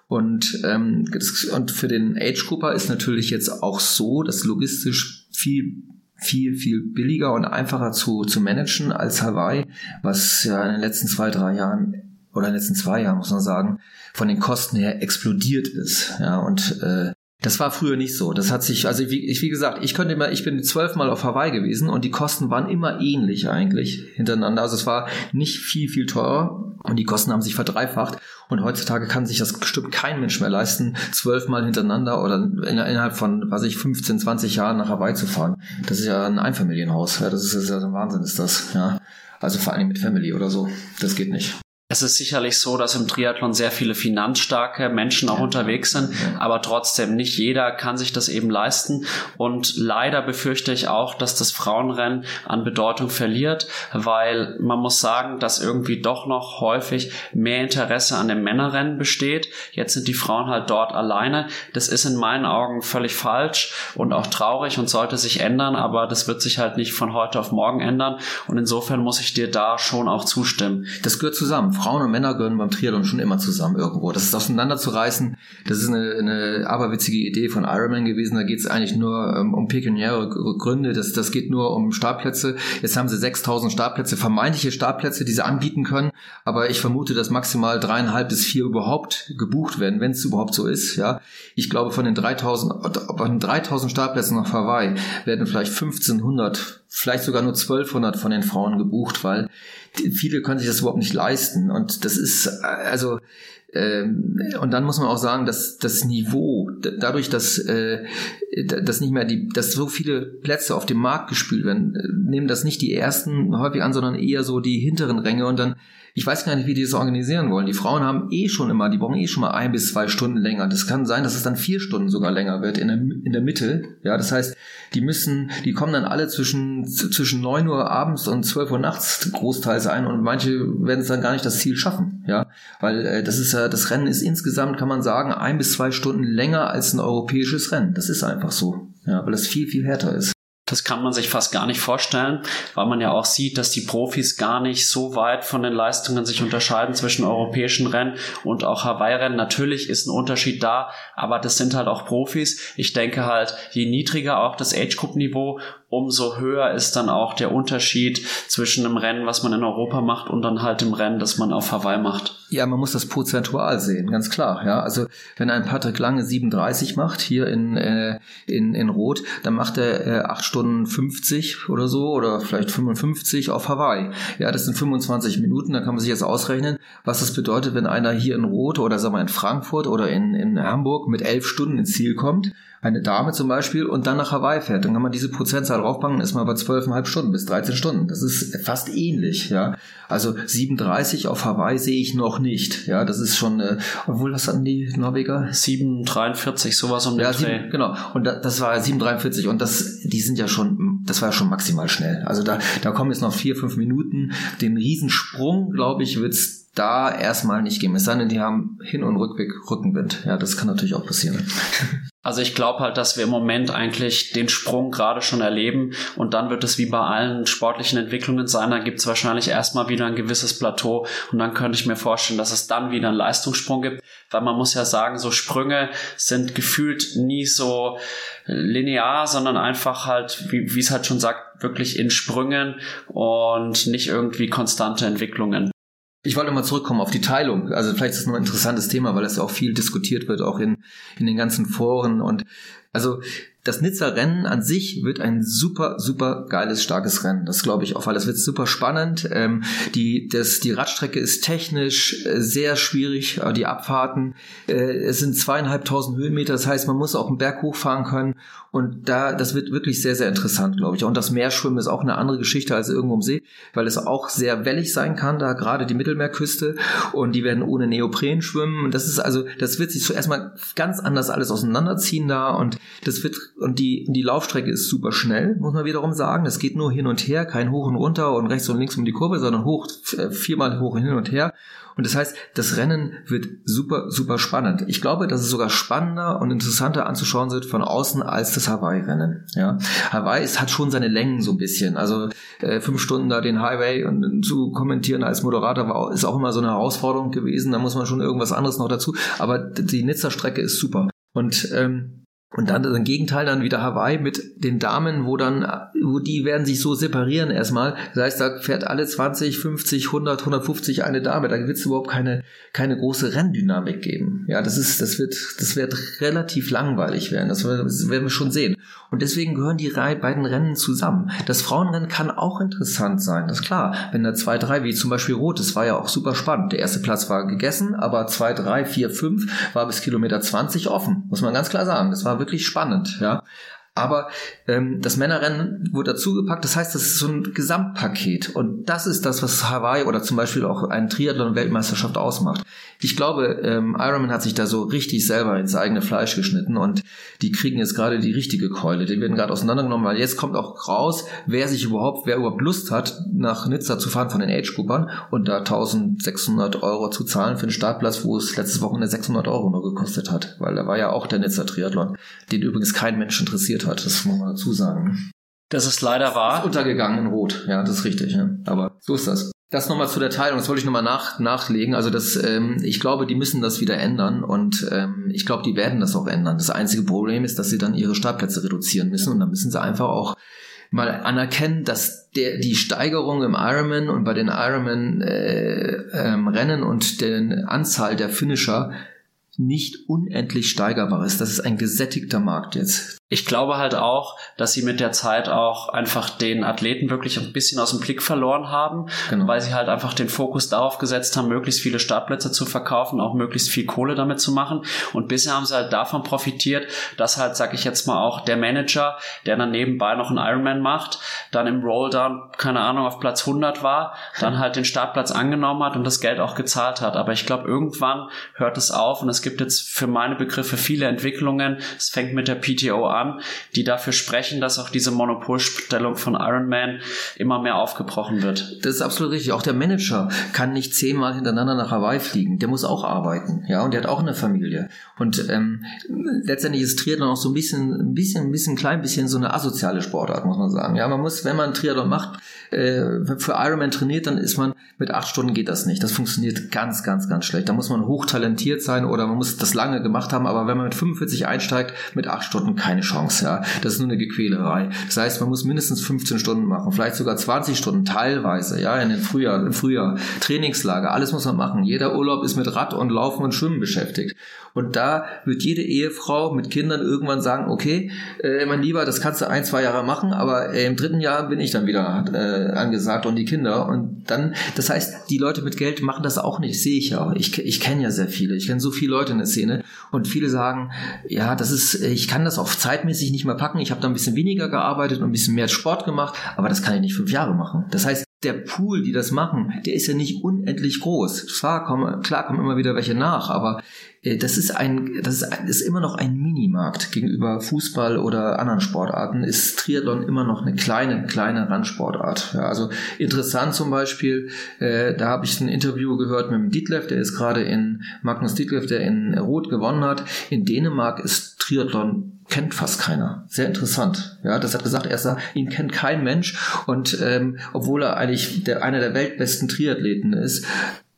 Und, ähm, das, und für den Age Cooper ist natürlich jetzt auch so, dass logistisch viel viel, viel billiger und einfacher zu, zu managen als Hawaii, was ja in den letzten zwei, drei Jahren oder in den letzten zwei Jahren, muss man sagen, von den Kosten her explodiert ist. Ja, und äh, das war früher nicht so. Das hat sich, also wie, ich, wie gesagt, ich könnte immer, ich bin zwölfmal auf Hawaii gewesen und die Kosten waren immer ähnlich eigentlich hintereinander. Also es war nicht viel, viel teurer und die Kosten haben sich verdreifacht. Und heutzutage kann sich das bestimmt kein Mensch mehr leisten, zwölfmal hintereinander oder innerhalb von, was ich, 15, 20 Jahren nach Hawaii zu fahren. Das ist ja ein Einfamilienhaus. Ja, das ist, das ist ja ein Wahnsinn, ist das. Ja. Also vor allem mit Family oder so. Das geht nicht. Es ist sicherlich so, dass im Triathlon sehr viele finanzstarke Menschen auch ja. unterwegs sind, aber trotzdem nicht jeder kann sich das eben leisten. Und leider befürchte ich auch, dass das Frauenrennen an Bedeutung verliert, weil man muss sagen, dass irgendwie doch noch häufig mehr Interesse an dem Männerrennen besteht. Jetzt sind die Frauen halt dort alleine. Das ist in meinen Augen völlig falsch und auch traurig und sollte sich ändern, aber das wird sich halt nicht von heute auf morgen ändern. Und insofern muss ich dir da schon auch zustimmen. Das gehört zusammen. Frauen und Männer gehören beim Triathlon schon immer zusammen irgendwo. Das ist auseinanderzureißen, das ist eine, eine aberwitzige Idee von Ironman gewesen. Da geht es eigentlich nur ähm, um pekuniäre Gründe. Das, das geht nur um Startplätze. Jetzt haben sie 6000 Startplätze, vermeintliche Startplätze, die sie anbieten können. Aber ich vermute, dass maximal dreieinhalb bis vier überhaupt gebucht werden, wenn es überhaupt so ist. Ja, Ich glaube, von den 3000, von den 3000 Startplätzen nach Hawaii werden vielleicht 1500 vielleicht sogar nur 1200 von den Frauen gebucht, weil viele können sich das überhaupt nicht leisten. Und das ist, also, ähm, und dann muss man auch sagen, dass das Niveau, dadurch, dass, äh, dass nicht mehr die, dass so viele Plätze auf dem Markt gespült werden, nehmen das nicht die ersten häufig an, sondern eher so die hinteren Ränge und dann ich weiß gar nicht, wie die das organisieren wollen. Die Frauen haben eh schon immer, die brauchen eh schon mal ein bis zwei Stunden länger. Das kann sein, dass es dann vier Stunden sogar länger wird in der, in der Mitte. Ja, das heißt, die müssen, die kommen dann alle zwischen, zwischen neun Uhr abends und zwölf Uhr nachts großteils ein und manche werden es dann gar nicht das Ziel schaffen. Ja, weil äh, das ist ja, das Rennen ist insgesamt, kann man sagen, ein bis zwei Stunden länger als ein europäisches Rennen. Das ist einfach so. Ja, weil das viel, viel härter ist. Das kann man sich fast gar nicht vorstellen, weil man ja auch sieht, dass die Profis gar nicht so weit von den Leistungen sich unterscheiden zwischen europäischen Rennen und auch Hawaii-Rennen. Natürlich ist ein Unterschied da, aber das sind halt auch Profis. Ich denke halt, je niedriger auch das Age-Group-Niveau, umso höher ist dann auch der Unterschied zwischen einem Rennen, was man in Europa macht und dann halt dem Rennen, das man auf Hawaii macht. Ja, man muss das prozentual sehen, ganz klar. Ja, also wenn ein Patrick Lange 37 macht hier in äh, in, in Rot, dann macht er äh, 8 Stunden 50 oder so oder vielleicht 55 auf Hawaii. Ja, das sind 25 Minuten. Da kann man sich jetzt ausrechnen, was das bedeutet, wenn einer hier in Rot oder sagen wir in Frankfurt oder in in Hamburg mit 11 Stunden ins Ziel kommt eine Dame zum Beispiel und dann nach Hawaii fährt, dann kann man diese Prozentzahl draufpacken, ist man bei 12,5 Stunden bis 13 Stunden. Das ist fast ähnlich, ja. Also 37 auf Hawaii sehe ich noch nicht, ja. Das ist schon, äh, obwohl, was hatten die Norweger? 7,43, sowas um den ja, Dreh. genau. Und da, das war 7,43 und das, die sind ja schon, das war ja schon maximal schnell. Also da, da kommen jetzt noch vier, fünf Minuten. Den Riesensprung, glaube ich, wird's da erstmal nicht geben. Es sei denn, die haben Hin- und Rückweg Rückenwind. Ja, das kann natürlich auch passieren. [laughs] Also ich glaube halt, dass wir im Moment eigentlich den Sprung gerade schon erleben und dann wird es wie bei allen sportlichen Entwicklungen sein, dann gibt es wahrscheinlich erstmal wieder ein gewisses Plateau und dann könnte ich mir vorstellen, dass es dann wieder einen Leistungssprung gibt, weil man muss ja sagen, so Sprünge sind gefühlt nie so linear, sondern einfach halt, wie es halt schon sagt, wirklich in Sprüngen und nicht irgendwie konstante Entwicklungen. Ich wollte mal zurückkommen auf die Teilung. Also vielleicht ist es noch ein interessantes Thema, weil es ja auch viel diskutiert wird, auch in, in den ganzen Foren. Und also das Nizza-Rennen an sich wird ein super, super geiles, starkes Rennen. Das glaube ich auch, weil es wird super spannend. Ähm, die, das, die Radstrecke ist technisch äh, sehr schwierig, äh, die Abfahrten. Äh, es sind zweieinhalbtausend Höhenmeter, das heißt, man muss auch einen Berg hochfahren können. Und da, das wird wirklich sehr, sehr interessant, glaube ich. Und das Meerschwimmen ist auch eine andere Geschichte als irgendwo im See, weil es auch sehr wellig sein kann, da gerade die Mittelmeerküste. Und die werden ohne Neopren schwimmen. Das ist also, das wird sich zuerst mal ganz anders alles auseinanderziehen da. Und das wird und die, die Laufstrecke ist super schnell, muss man wiederum sagen. Das geht nur hin und her, kein Hoch und Runter und rechts und links um die Kurve, sondern hoch, äh, viermal hoch und hin und her. Und das heißt, das Rennen wird super, super spannend. Ich glaube, dass es sogar spannender und interessanter anzuschauen wird von außen als das Hawaii-Rennen. Ja. Hawaii ist, hat schon seine Längen so ein bisschen. Also äh, fünf Stunden da den Highway und zu kommentieren als Moderator war, ist auch immer so eine Herausforderung gewesen. Da muss man schon irgendwas anderes noch dazu. Aber die Nizza-Strecke ist super. Und ähm, und dann das Gegenteil dann wieder Hawaii mit den Damen, wo dann, wo die werden sich so separieren erstmal. Das heißt, da fährt alle 20, 50, 100, 150 eine Dame. Da wird es überhaupt keine, keine große Renndynamik geben. Ja, das ist, das wird, das wird relativ langweilig werden. Das, das werden wir schon sehen. Und deswegen gehören die beiden Rennen zusammen. Das Frauenrennen kann auch interessant sein. Das ist klar. Wenn da zwei, drei, wie zum Beispiel Rot, das war ja auch super spannend. Der erste Platz war gegessen, aber zwei, drei, vier, fünf war bis Kilometer 20 offen. Muss man ganz klar sagen. Das war wirklich spannend, ja. Aber ähm, das Männerrennen wurde dazugepackt. Das heißt, das ist so ein Gesamtpaket. Und das ist das, was Hawaii oder zum Beispiel auch ein Triathlon-Weltmeisterschaft ausmacht. Ich glaube, ähm, Ironman hat sich da so richtig selber ins eigene Fleisch geschnitten und die kriegen jetzt gerade die richtige Keule. Die werden gerade auseinandergenommen, weil jetzt kommt auch raus, wer sich überhaupt, wer überhaupt Lust hat, nach Nizza zu fahren von den Age-Groupern und da 1600 Euro zu zahlen für einen Startplatz, wo es letztes Wochenende 600 Euro nur gekostet hat. Weil da war ja auch der Nizza-Triathlon, den übrigens kein Mensch interessiert hat. Das muss man dazu sagen. Das ist leider wahr. Ist untergegangen in Rot. Ja, das ist richtig. Ja. Aber so ist das. Das nochmal zu der Teilung, das wollte ich nochmal nach, nachlegen. Also das, ähm, ich glaube, die müssen das wieder ändern und ähm, ich glaube, die werden das auch ändern. Das einzige Problem ist, dass sie dann ihre Startplätze reduzieren müssen und dann müssen sie einfach auch mal anerkennen, dass der, die Steigerung im Ironman und bei den Ironman äh, ähm, Rennen und der Anzahl der Finisher nicht unendlich steigerbar ist. Das ist ein gesättigter Markt jetzt. Ich glaube halt auch, dass sie mit der Zeit auch einfach den Athleten wirklich ein bisschen aus dem Blick verloren haben, genau. weil sie halt einfach den Fokus darauf gesetzt haben, möglichst viele Startplätze zu verkaufen, auch möglichst viel Kohle damit zu machen. Und bisher haben sie halt davon profitiert, dass halt, sag ich jetzt mal auch, der Manager, der dann nebenbei noch einen Ironman macht, dann im Rolldown, keine Ahnung, auf Platz 100 war, dann halt den Startplatz angenommen hat und das Geld auch gezahlt hat. Aber ich glaube, irgendwann hört es auf und es gibt jetzt für meine Begriffe viele Entwicklungen. Es fängt mit der PTO an an, die dafür sprechen, dass auch diese Monopolstellung von Iron Man immer mehr aufgebrochen wird. Das ist absolut richtig. Auch der Manager kann nicht zehnmal hintereinander nach Hawaii fliegen. Der muss auch arbeiten, ja, und der hat auch eine Familie. Und ähm, letztendlich ist Triathlon auch so ein bisschen, ein bisschen, ein bisschen, klein bisschen so eine asoziale Sportart, muss man sagen. Ja, man muss, wenn man Triathlon macht, äh, für Ironman trainiert, dann ist man mit acht Stunden geht das nicht. Das funktioniert ganz, ganz, ganz schlecht. Da muss man hochtalentiert sein oder man muss das lange gemacht haben. Aber wenn man mit 45 einsteigt, mit acht Stunden keine Chance. Ja, das ist nur eine Gequälerei. Das heißt, man muss mindestens 15 Stunden machen, vielleicht sogar 20 Stunden teilweise. Ja, in den Frühjahr, im Frühjahr Trainingslager, alles muss man machen. Jeder Urlaub ist mit Rad und Laufen und Schwimmen beschäftigt. Und da wird jede Ehefrau mit Kindern irgendwann sagen, okay, äh, mein Lieber, das kannst du ein, zwei Jahre machen, aber äh, im dritten Jahr bin ich dann wieder äh, angesagt und die Kinder. Und dann, das heißt, die Leute mit Geld machen das auch nicht, sehe ich ja. Ich, ich kenne ja sehr viele. Ich kenne so viele Leute in der Szene. Und viele sagen, ja, das ist, ich kann das auch zeitmäßig nicht mehr packen. Ich habe da ein bisschen weniger gearbeitet und ein bisschen mehr Sport gemacht, aber das kann ich nicht fünf Jahre machen. Das heißt, der Pool, die das machen, der ist ja nicht unendlich groß. Zwar kommen, klar kommen immer wieder welche nach, aber äh, das ist ein, das ist, ist immer noch ein Minimarkt gegenüber Fußball oder anderen Sportarten. Ist Triathlon immer noch eine kleine, kleine Randsportart. Ja, also interessant zum Beispiel, äh, da habe ich ein Interview gehört mit dem Dietlev, der ist gerade in Magnus Dietlev, der in Rot gewonnen hat. In Dänemark ist Triathlon kennt fast keiner. Sehr interessant. Ja, das hat gesagt, er sagt, ihn kennt kein Mensch und ähm, obwohl er eigentlich der, einer der weltbesten Triathleten ist,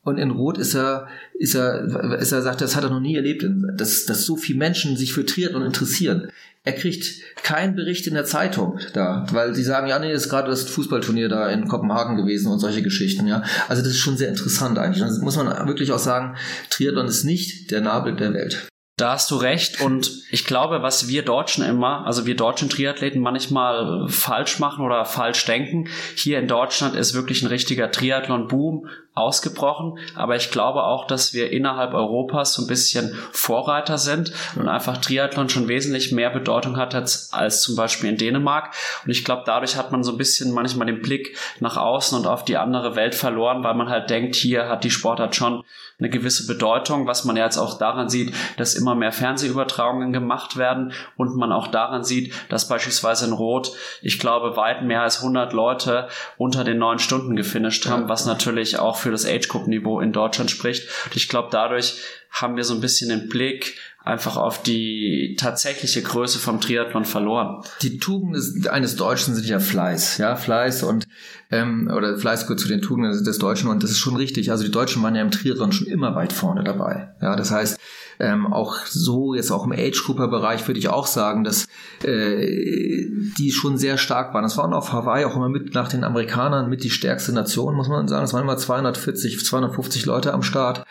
und in Rot ist er, ist er, ist er sagt, das hat er noch nie erlebt, dass, dass so viele Menschen sich für Triathlon interessieren. Er kriegt keinen Bericht in der Zeitung da, weil sie sagen, ja, nee, ist gerade das Fußballturnier da in Kopenhagen gewesen und solche Geschichten, ja. Also das ist schon sehr interessant eigentlich. Dann muss man wirklich auch sagen, Triathlon ist nicht der Nabel der Welt. Da hast du recht. Und ich glaube, was wir Deutschen immer, also wir deutschen Triathleten manchmal falsch machen oder falsch denken, hier in Deutschland ist wirklich ein richtiger Triathlon-Boom ausgebrochen. Aber ich glaube auch, dass wir innerhalb Europas so ein bisschen Vorreiter sind und einfach Triathlon schon wesentlich mehr Bedeutung hat als, als zum Beispiel in Dänemark. Und ich glaube, dadurch hat man so ein bisschen manchmal den Blick nach außen und auf die andere Welt verloren, weil man halt denkt, hier hat die Sportart schon eine gewisse Bedeutung, was man ja jetzt auch daran sieht, dass immer mehr Fernsehübertragungen gemacht werden und man auch daran sieht, dass beispielsweise in Rot, ich glaube, weit mehr als 100 Leute unter den neun Stunden gefinisht haben, was natürlich auch für das Age Group Niveau in Deutschland spricht. Und ich glaube, dadurch haben wir so ein bisschen den Blick einfach auf die tatsächliche Größe vom Triathlon verloren. Die Tugenden des, eines Deutschen sind ja Fleiß, ja, Fleiß und ähm, oder Fleiß gehört zu den Tugenden des Deutschen und das ist schon richtig. Also die Deutschen waren ja im Triathlon schon immer weit vorne dabei. Ja, das heißt, ähm, auch so jetzt auch im Age-Grupper-Bereich würde ich auch sagen, dass äh, die schon sehr stark waren. Das waren auf Hawaii auch immer mit nach den Amerikanern mit die stärkste Nation, muss man sagen. Es waren immer 240, 250 Leute am Start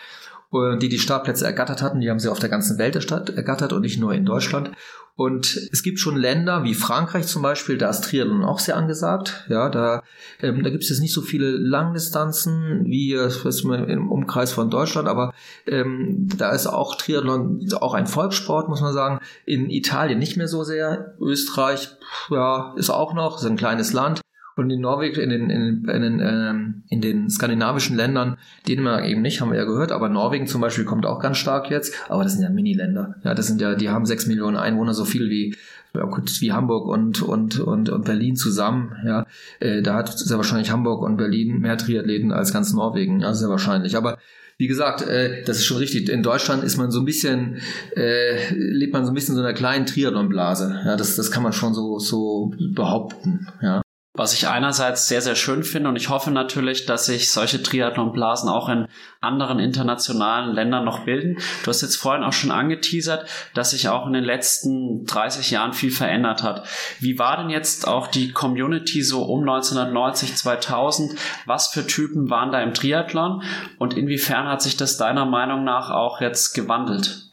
die die Startplätze ergattert hatten. Die haben sie auf der ganzen Welt ergattert und nicht nur in Deutschland. Und es gibt schon Länder wie Frankreich zum Beispiel, da ist Triathlon auch sehr angesagt. Ja, da, ähm, da gibt es jetzt nicht so viele Langdistanzen wie was im Umkreis von Deutschland, aber ähm, da ist auch Triathlon auch ein Volkssport, muss man sagen. In Italien nicht mehr so sehr. Österreich, ja, ist auch noch, ist ein kleines Land. Und in Norwegen, in den, in, in, in, ähm, in den skandinavischen Ländern, Dänemark eben nicht, haben wir ja gehört, aber Norwegen zum Beispiel kommt auch ganz stark jetzt. Aber das sind ja Mini-Länder. Ja, das sind ja, die haben sechs Millionen Einwohner, so viel wie ja, wie Hamburg und, und, und, und Berlin zusammen. Ja, äh, da hat sehr wahrscheinlich Hamburg und Berlin mehr Triathleten als ganz Norwegen. Ja, sehr wahrscheinlich. Aber wie gesagt, äh, das ist schon richtig. In Deutschland ist man so ein bisschen, äh, lebt man so ein bisschen in so einer kleinen Triathlon-Blase. Ja, das, das kann man schon so, so behaupten. Ja. Was ich einerseits sehr, sehr schön finde und ich hoffe natürlich, dass sich solche Triathlon-Blasen auch in anderen internationalen Ländern noch bilden. Du hast jetzt vorhin auch schon angeteasert, dass sich auch in den letzten 30 Jahren viel verändert hat. Wie war denn jetzt auch die Community so um 1990, 2000? Was für Typen waren da im Triathlon und inwiefern hat sich das deiner Meinung nach auch jetzt gewandelt?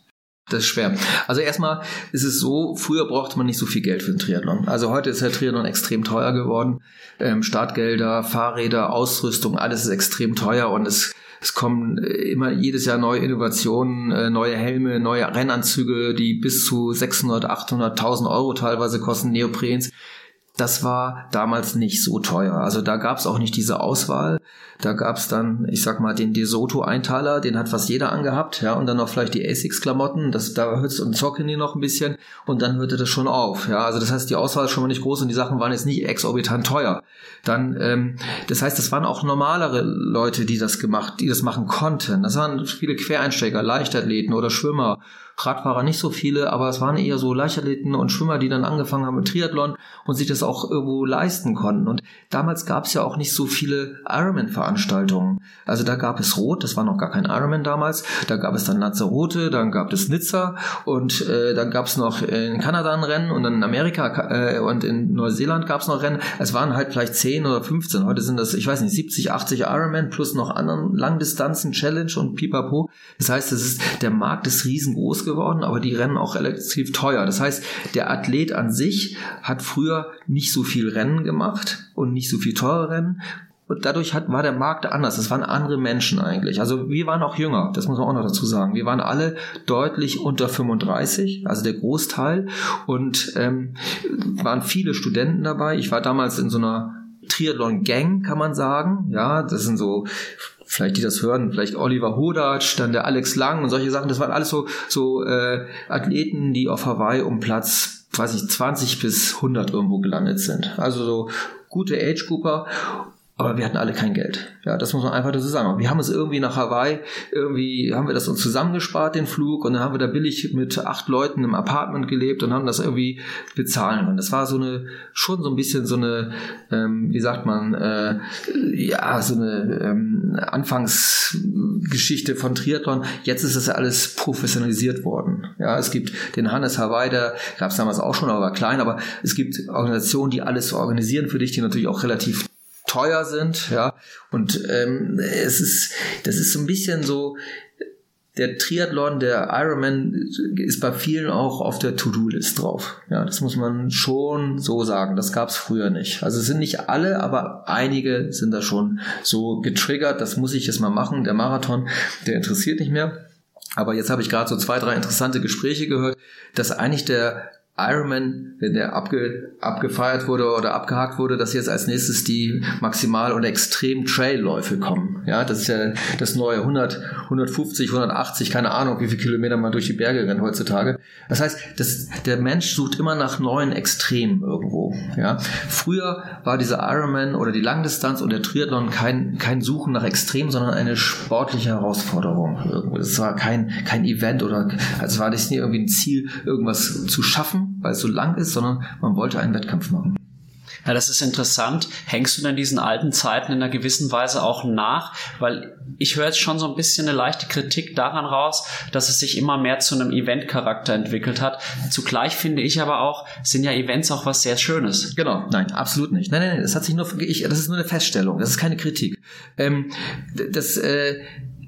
Das ist schwer. Also erstmal ist es so, früher brauchte man nicht so viel Geld für den Triathlon. Also heute ist der Triathlon extrem teuer geworden. Ähm, Startgelder, Fahrräder, Ausrüstung, alles ist extrem teuer und es es kommen äh, immer jedes Jahr neue Innovationen, äh, neue Helme, neue Rennanzüge, die bis zu 600, 800.000 Euro teilweise kosten, Neoprens. Das war damals nicht so teuer. Also da gab es auch nicht diese Auswahl. Da gab es dann, ich sag mal, den DeSoto-Einteiler, den hat fast jeder angehabt, ja, und dann noch vielleicht die Asics-Klamotten, das, da hört es und Zocken noch ein bisschen und dann hörte das schon auf, ja. Also das heißt, die Auswahl ist schon mal nicht groß und die Sachen waren jetzt nicht exorbitant teuer. Dann, ähm, das heißt, das waren auch normalere Leute, die das gemacht, die das machen konnten. Das waren viele Quereinsteiger, Leichtathleten oder Schwimmer Radfahrer nicht so viele, aber es waren eher so Leichtathleten und Schwimmer, die dann angefangen haben mit Triathlon und sich das auch irgendwo leisten konnten. Und damals gab es ja auch nicht so viele Ironman-Veranstaltungen. Also da gab es Rot, das war noch gar kein Ironman damals. Da gab es dann Lanzarote, dann gab es Nizza und äh, dann gab es noch in Kanada ein Rennen und dann in Amerika äh, und in Neuseeland gab es noch Rennen. Es waren halt vielleicht 10 oder 15. Heute sind das, ich weiß nicht, 70, 80 Ironman plus noch anderen Langdistanzen, Challenge und Pipapo. Das heißt, es ist, der Markt ist riesengroß geworden, aber die Rennen auch relativ teuer. Das heißt, der Athlet an sich hat früher nicht so viel Rennen gemacht und nicht so viel teure Rennen. Und dadurch hat, war der Markt anders. Es waren andere Menschen eigentlich. Also wir waren auch jünger, das muss man auch noch dazu sagen. Wir waren alle deutlich unter 35, also der Großteil. Und ähm, waren viele Studenten dabei. Ich war damals in so einer Triathlon-Gang, kann man sagen. Ja, das sind so vielleicht die das hören, vielleicht Oliver Hodatsch, dann der Alex Lang und solche Sachen. Das waren alles so, so äh, Athleten, die auf Hawaii um Platz, weiß ich, 20 bis 100 irgendwo gelandet sind. Also so gute Age-Grouper aber wir hatten alle kein Geld. Ja, das muss man einfach dazu sagen. Wir haben es irgendwie nach Hawaii, irgendwie haben wir das uns zusammengespart, den Flug, und dann haben wir da billig mit acht Leuten im Apartment gelebt und haben das irgendwie bezahlen können. Das war so eine, schon so ein bisschen so eine, ähm, wie sagt man, äh, ja, so eine ähm, Anfangsgeschichte von Triathlon. Jetzt ist das ja alles professionalisiert worden. Ja, es gibt den Hannes Hawaii, der gab es damals auch schon, aber war klein, aber es gibt Organisationen, die alles organisieren für dich, die natürlich auch relativ teuer sind, ja. Und ähm, es ist, das ist so ein bisschen so, der Triathlon, der Ironman ist bei vielen auch auf der To-Do-List drauf. Ja, das muss man schon so sagen. Das gab es früher nicht. Also es sind nicht alle, aber einige sind da schon so getriggert. Das muss ich jetzt mal machen. Der Marathon, der interessiert nicht mehr. Aber jetzt habe ich gerade so zwei, drei interessante Gespräche gehört, dass eigentlich der Ironman, wenn der abge, abgefeiert wurde oder abgehakt wurde, dass jetzt als nächstes die Maximal- und Extrem-Trailläufe kommen. Ja, das ist ja das neue 100, 150, 180, keine Ahnung, wie viele Kilometer man durch die Berge rennt heutzutage. Das heißt, das, der Mensch sucht immer nach neuen Extremen irgendwo. Ja, früher war dieser Ironman oder die Langdistanz und der Triathlon kein, kein Suchen nach Extrem, sondern eine sportliche Herausforderung. Es war kein, kein Event oder, also war nie irgendwie ein Ziel, irgendwas zu schaffen, weil es so lang ist, sondern man wollte einen Wettkampf machen. Ja, das ist interessant. Hängst du denn diesen alten Zeiten in einer gewissen Weise auch nach? Weil ich höre jetzt schon so ein bisschen eine leichte Kritik daran raus, dass es sich immer mehr zu einem Event-Charakter entwickelt hat. Zugleich finde ich aber auch, sind ja Events auch was sehr Schönes. Genau, nein, absolut nicht. Nein, nein, nein, das hat sich nur, ich, das ist nur eine Feststellung, das ist keine Kritik. Ähm, das, äh,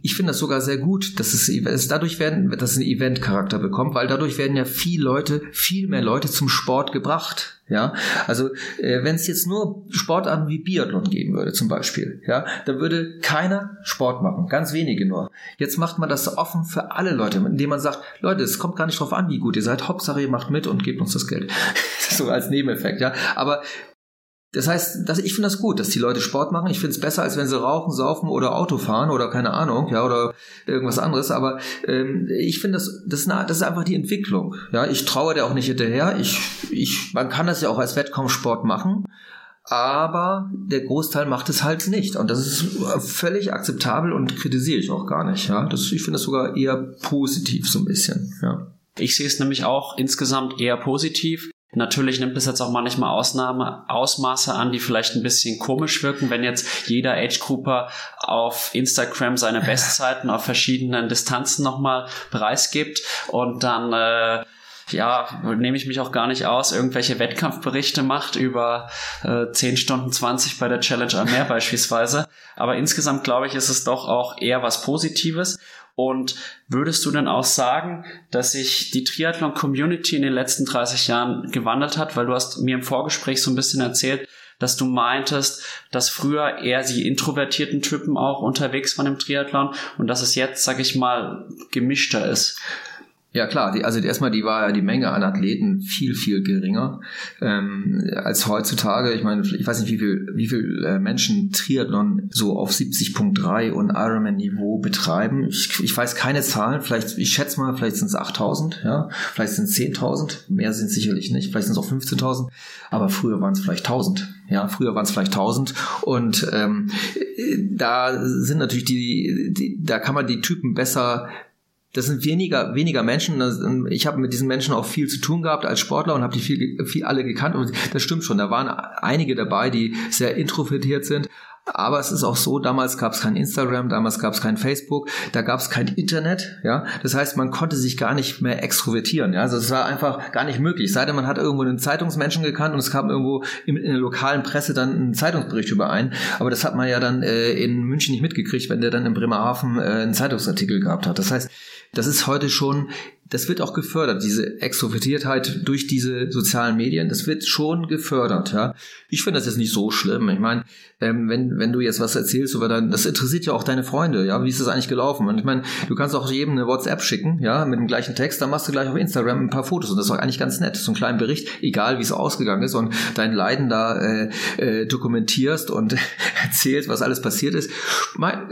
ich finde das sogar sehr gut, dass es, es dadurch werden, dass es einen Event-Charakter bekommt, weil dadurch werden ja viel Leute, viel mehr Leute zum Sport gebracht. Ja, also äh, wenn es jetzt nur Sportarten wie Biathlon geben würde, zum Beispiel, ja, da würde keiner Sport machen, ganz wenige nur. Jetzt macht man das offen für alle Leute, indem man sagt, Leute, es kommt gar nicht drauf an, wie gut ihr seid, Hauptsache ihr macht mit und gebt uns das Geld. [laughs] so als Nebeneffekt, ja. Aber das heißt, dass ich finde das gut, dass die Leute Sport machen. Ich finde es besser, als wenn sie rauchen, saufen oder Auto fahren oder keine Ahnung, ja, oder irgendwas anderes. Aber ähm, ich finde das, das ist, das ist einfach die Entwicklung. Ja, ich traue der auch nicht hinterher. Ich, ich, man kann das ja auch als Wettkampfsport machen, aber der Großteil macht es halt nicht. Und das ist völlig akzeptabel und kritisiere ich auch gar nicht. Ja, das, ich finde das sogar eher positiv so ein bisschen. Ja. Ich sehe es nämlich auch insgesamt eher positiv. Natürlich nimmt es jetzt auch manchmal Ausnahme, Ausmaße an, die vielleicht ein bisschen komisch wirken, wenn jetzt jeder Age-Grouper auf Instagram seine Bestzeiten auf verschiedenen Distanzen nochmal preisgibt und dann äh, ja, nehme ich mich auch gar nicht aus, irgendwelche Wettkampfberichte macht über äh, 10 Stunden 20 bei der Challenge am Meer beispielsweise. Aber insgesamt glaube ich, ist es doch auch eher was Positives. Und würdest du denn auch sagen, dass sich die Triathlon-Community in den letzten 30 Jahren gewandelt hat? Weil du hast mir im Vorgespräch so ein bisschen erzählt, dass du meintest, dass früher eher die introvertierten Typen auch unterwegs waren im Triathlon und dass es jetzt, sag ich mal, gemischter ist. Ja klar, die, also erstmal die war ja die Menge an Athleten viel viel geringer ähm, als heutzutage. Ich meine, ich weiß nicht, wie viel wie viel äh, Menschen Triathlon so auf 70.3 und Ironman Niveau betreiben. Ich, ich weiß keine Zahlen. Vielleicht ich schätze mal, vielleicht sind es 8.000, ja, vielleicht sind es 10.000. Mehr sind sicherlich nicht. Vielleicht sind es auch 15.000. Aber früher waren es vielleicht 1.000. Ja, früher waren es vielleicht 1000 und ähm, da sind natürlich die, die, da kann man die Typen besser das sind weniger weniger Menschen. Ich habe mit diesen Menschen auch viel zu tun gehabt als Sportler und habe die viel, viel alle gekannt und das stimmt schon. Da waren einige dabei, die sehr introvertiert sind. Aber es ist auch so, damals gab es kein Instagram, damals gab es kein Facebook, da gab es kein Internet, ja. Das heißt, man konnte sich gar nicht mehr extrovertieren, ja. Also es war einfach gar nicht möglich. Sei denn, man hat irgendwo einen Zeitungsmenschen gekannt und es kam irgendwo in, in, der lokalen Presse dann ein Zeitungsbericht überein. Aber das hat man ja dann äh, in München nicht mitgekriegt, wenn der dann in Bremerhaven äh, einen Zeitungsartikel gehabt hat. Das heißt, das ist heute schon, das wird auch gefördert, diese Extrovertiertheit durch diese sozialen Medien, das wird schon gefördert, ja. Ich finde das jetzt nicht so schlimm. Ich meine, ähm, wenn, wenn du jetzt was erzählst über dein, das interessiert ja auch deine Freunde, ja, wie ist das eigentlich gelaufen? Und ich meine, du kannst auch jedem eine WhatsApp schicken, ja, mit dem gleichen Text, dann machst du gleich auf Instagram ein paar Fotos und das ist auch eigentlich ganz nett, so einen kleinen Bericht, egal wie es ausgegangen ist und dein Leiden da äh, äh, dokumentierst und [laughs] erzählst, was alles passiert ist.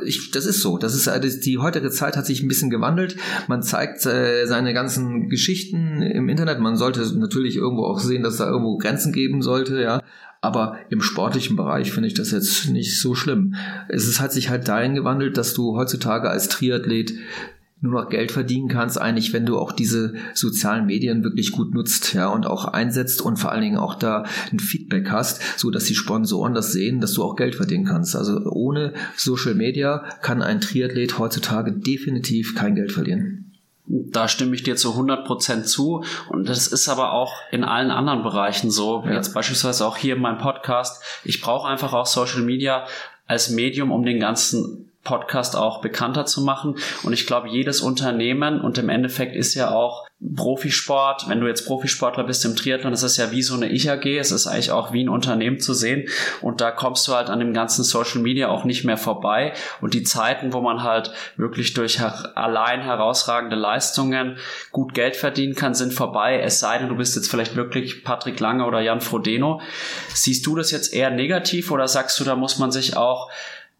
Ich, das ist so, das ist die heutige Zeit hat sich ein bisschen gewandelt. Man zeigt äh, seine ganzen Geschichten im Internet. Man sollte natürlich irgendwo auch sehen, dass da irgendwo Grenzen geben sollte, ja. Aber im sportlichen Bereich finde ich das jetzt nicht so schlimm. Es hat sich halt dahin gewandelt, dass du heutzutage als Triathlet nur noch Geld verdienen kannst, eigentlich, wenn du auch diese sozialen Medien wirklich gut nutzt, ja, und auch einsetzt und vor allen Dingen auch da ein Feedback hast, so dass die Sponsoren das sehen, dass du auch Geld verdienen kannst. Also ohne Social Media kann ein Triathlet heutzutage definitiv kein Geld verdienen. Da stimme ich dir zu 100% zu. Und das ist aber auch in allen anderen Bereichen so. Ja. Jetzt beispielsweise auch hier in meinem Podcast. Ich brauche einfach auch Social Media als Medium, um den ganzen Podcast auch bekannter zu machen. Und ich glaube, jedes Unternehmen und im Endeffekt ist ja auch Profisport, wenn du jetzt Profisportler bist im Triathlon, das ist ja wie so eine Ich-AG, es ist eigentlich auch wie ein Unternehmen zu sehen. Und da kommst du halt an dem ganzen Social Media auch nicht mehr vorbei. Und die Zeiten, wo man halt wirklich durch allein herausragende Leistungen gut Geld verdienen kann, sind vorbei, es sei denn, du bist jetzt vielleicht wirklich Patrick Lange oder Jan Frodeno. Siehst du das jetzt eher negativ oder sagst du, da muss man sich auch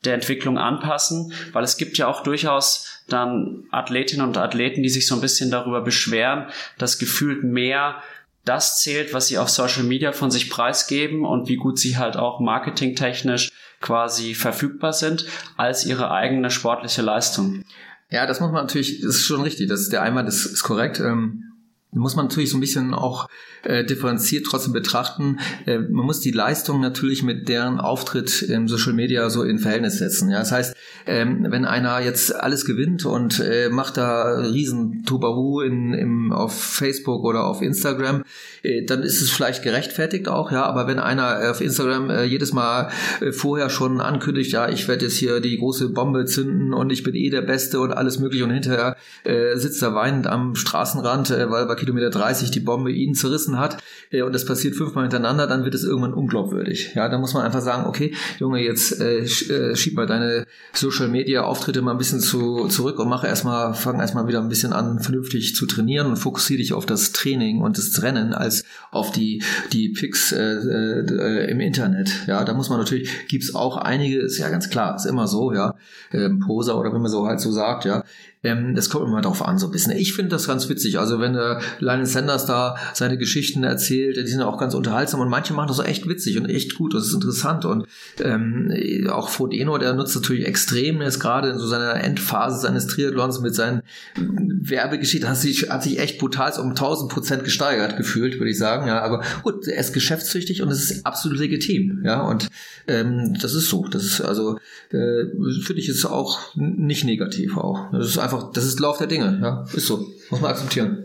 der Entwicklung anpassen, weil es gibt ja auch durchaus dann Athletinnen und Athleten, die sich so ein bisschen darüber beschweren, dass gefühlt mehr das zählt, was sie auf Social Media von sich preisgeben und wie gut sie halt auch marketingtechnisch quasi verfügbar sind, als ihre eigene sportliche Leistung. Ja, das muss man natürlich, das ist schon richtig, das ist der Einwand ist, ist korrekt. Ähm, muss man natürlich so ein bisschen auch äh, differenziert trotzdem betrachten. Äh, man muss die Leistung natürlich mit deren Auftritt im Social Media so in Verhältnis setzen. Ja, das heißt, ähm, wenn einer jetzt alles gewinnt und äh, macht da riesen Tubahu in, im, auf Facebook oder auf Instagram, äh, dann ist es vielleicht gerechtfertigt auch, ja. Aber wenn einer auf Instagram äh, jedes Mal äh, vorher schon ankündigt, ja, ich werde jetzt hier die große Bombe zünden und ich bin eh der Beste und alles mögliche und hinterher äh, sitzt er weinend am Straßenrand, äh, weil Kilometer 30 die Bombe ihn zerrissen hat äh, und das passiert fünfmal hintereinander, dann wird es irgendwann unglaubwürdig. Ja, da muss man einfach sagen, okay, Junge, jetzt äh, äh, schieb mal deine Social Media Auftritte mal ein bisschen zu, zurück und mache erstmal, fang erstmal wieder ein bisschen an, vernünftig zu trainieren und fokussiere dich auf das Training und das Rennen als auf die, die Picks äh, äh, im Internet. Ja, da muss man natürlich, gibt's auch einige, ist ja ganz klar, ist immer so, ja, ähm, Poser oder wenn man so halt so sagt, ja, ähm, das kommt immer darauf an, so ein bisschen. Ich finde das ganz witzig. Also wenn der Lionel Sanders da seine Geschichten erzählt, die sind auch ganz unterhaltsam und manche machen das auch echt witzig und echt gut. Das ist interessant. Und ähm, auch Frodeno, der nutzt natürlich extrem jetzt gerade in so seiner Endphase seines Triathlons mit seinen Werbegeschichten, hat sich, hat sich echt brutal um 1000 Prozent gesteigert gefühlt, würde ich sagen. Ja, aber gut, er ist geschäftstüchtig und es ist absolut legitim. Ja, und ähm, das ist so. Das ist also, äh, finde ich, ist auch nicht negativ auch. Das ist einfach, das ist Lauf der Dinge, ja, ist so, muss man akzeptieren.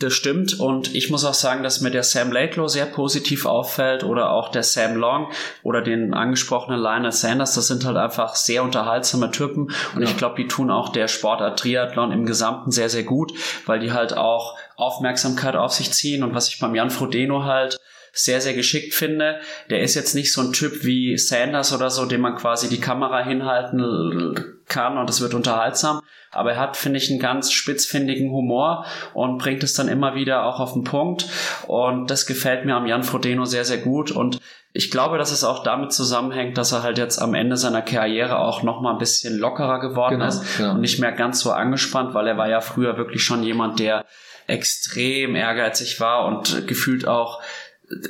Das stimmt und ich muss auch sagen, dass mir der Sam Laidlow sehr positiv auffällt oder auch der Sam Long oder den angesprochenen Lionel Sanders. Das sind halt einfach sehr unterhaltsame Typen und ja. ich glaube, die tun auch der Sportart Triathlon im Gesamten sehr, sehr gut, weil die halt auch Aufmerksamkeit auf sich ziehen und was ich beim Jan Frodeno halt sehr, sehr geschickt finde. Der ist jetzt nicht so ein Typ wie Sanders oder so, dem man quasi die Kamera hinhalten kann und es wird unterhaltsam. Aber er hat, finde ich, einen ganz spitzfindigen Humor und bringt es dann immer wieder auch auf den Punkt. Und das gefällt mir am Jan Frodeno sehr, sehr gut. Und ich glaube, dass es auch damit zusammenhängt, dass er halt jetzt am Ende seiner Karriere auch noch mal ein bisschen lockerer geworden genau, ist genau. und nicht mehr ganz so angespannt, weil er war ja früher wirklich schon jemand, der extrem ehrgeizig war und gefühlt auch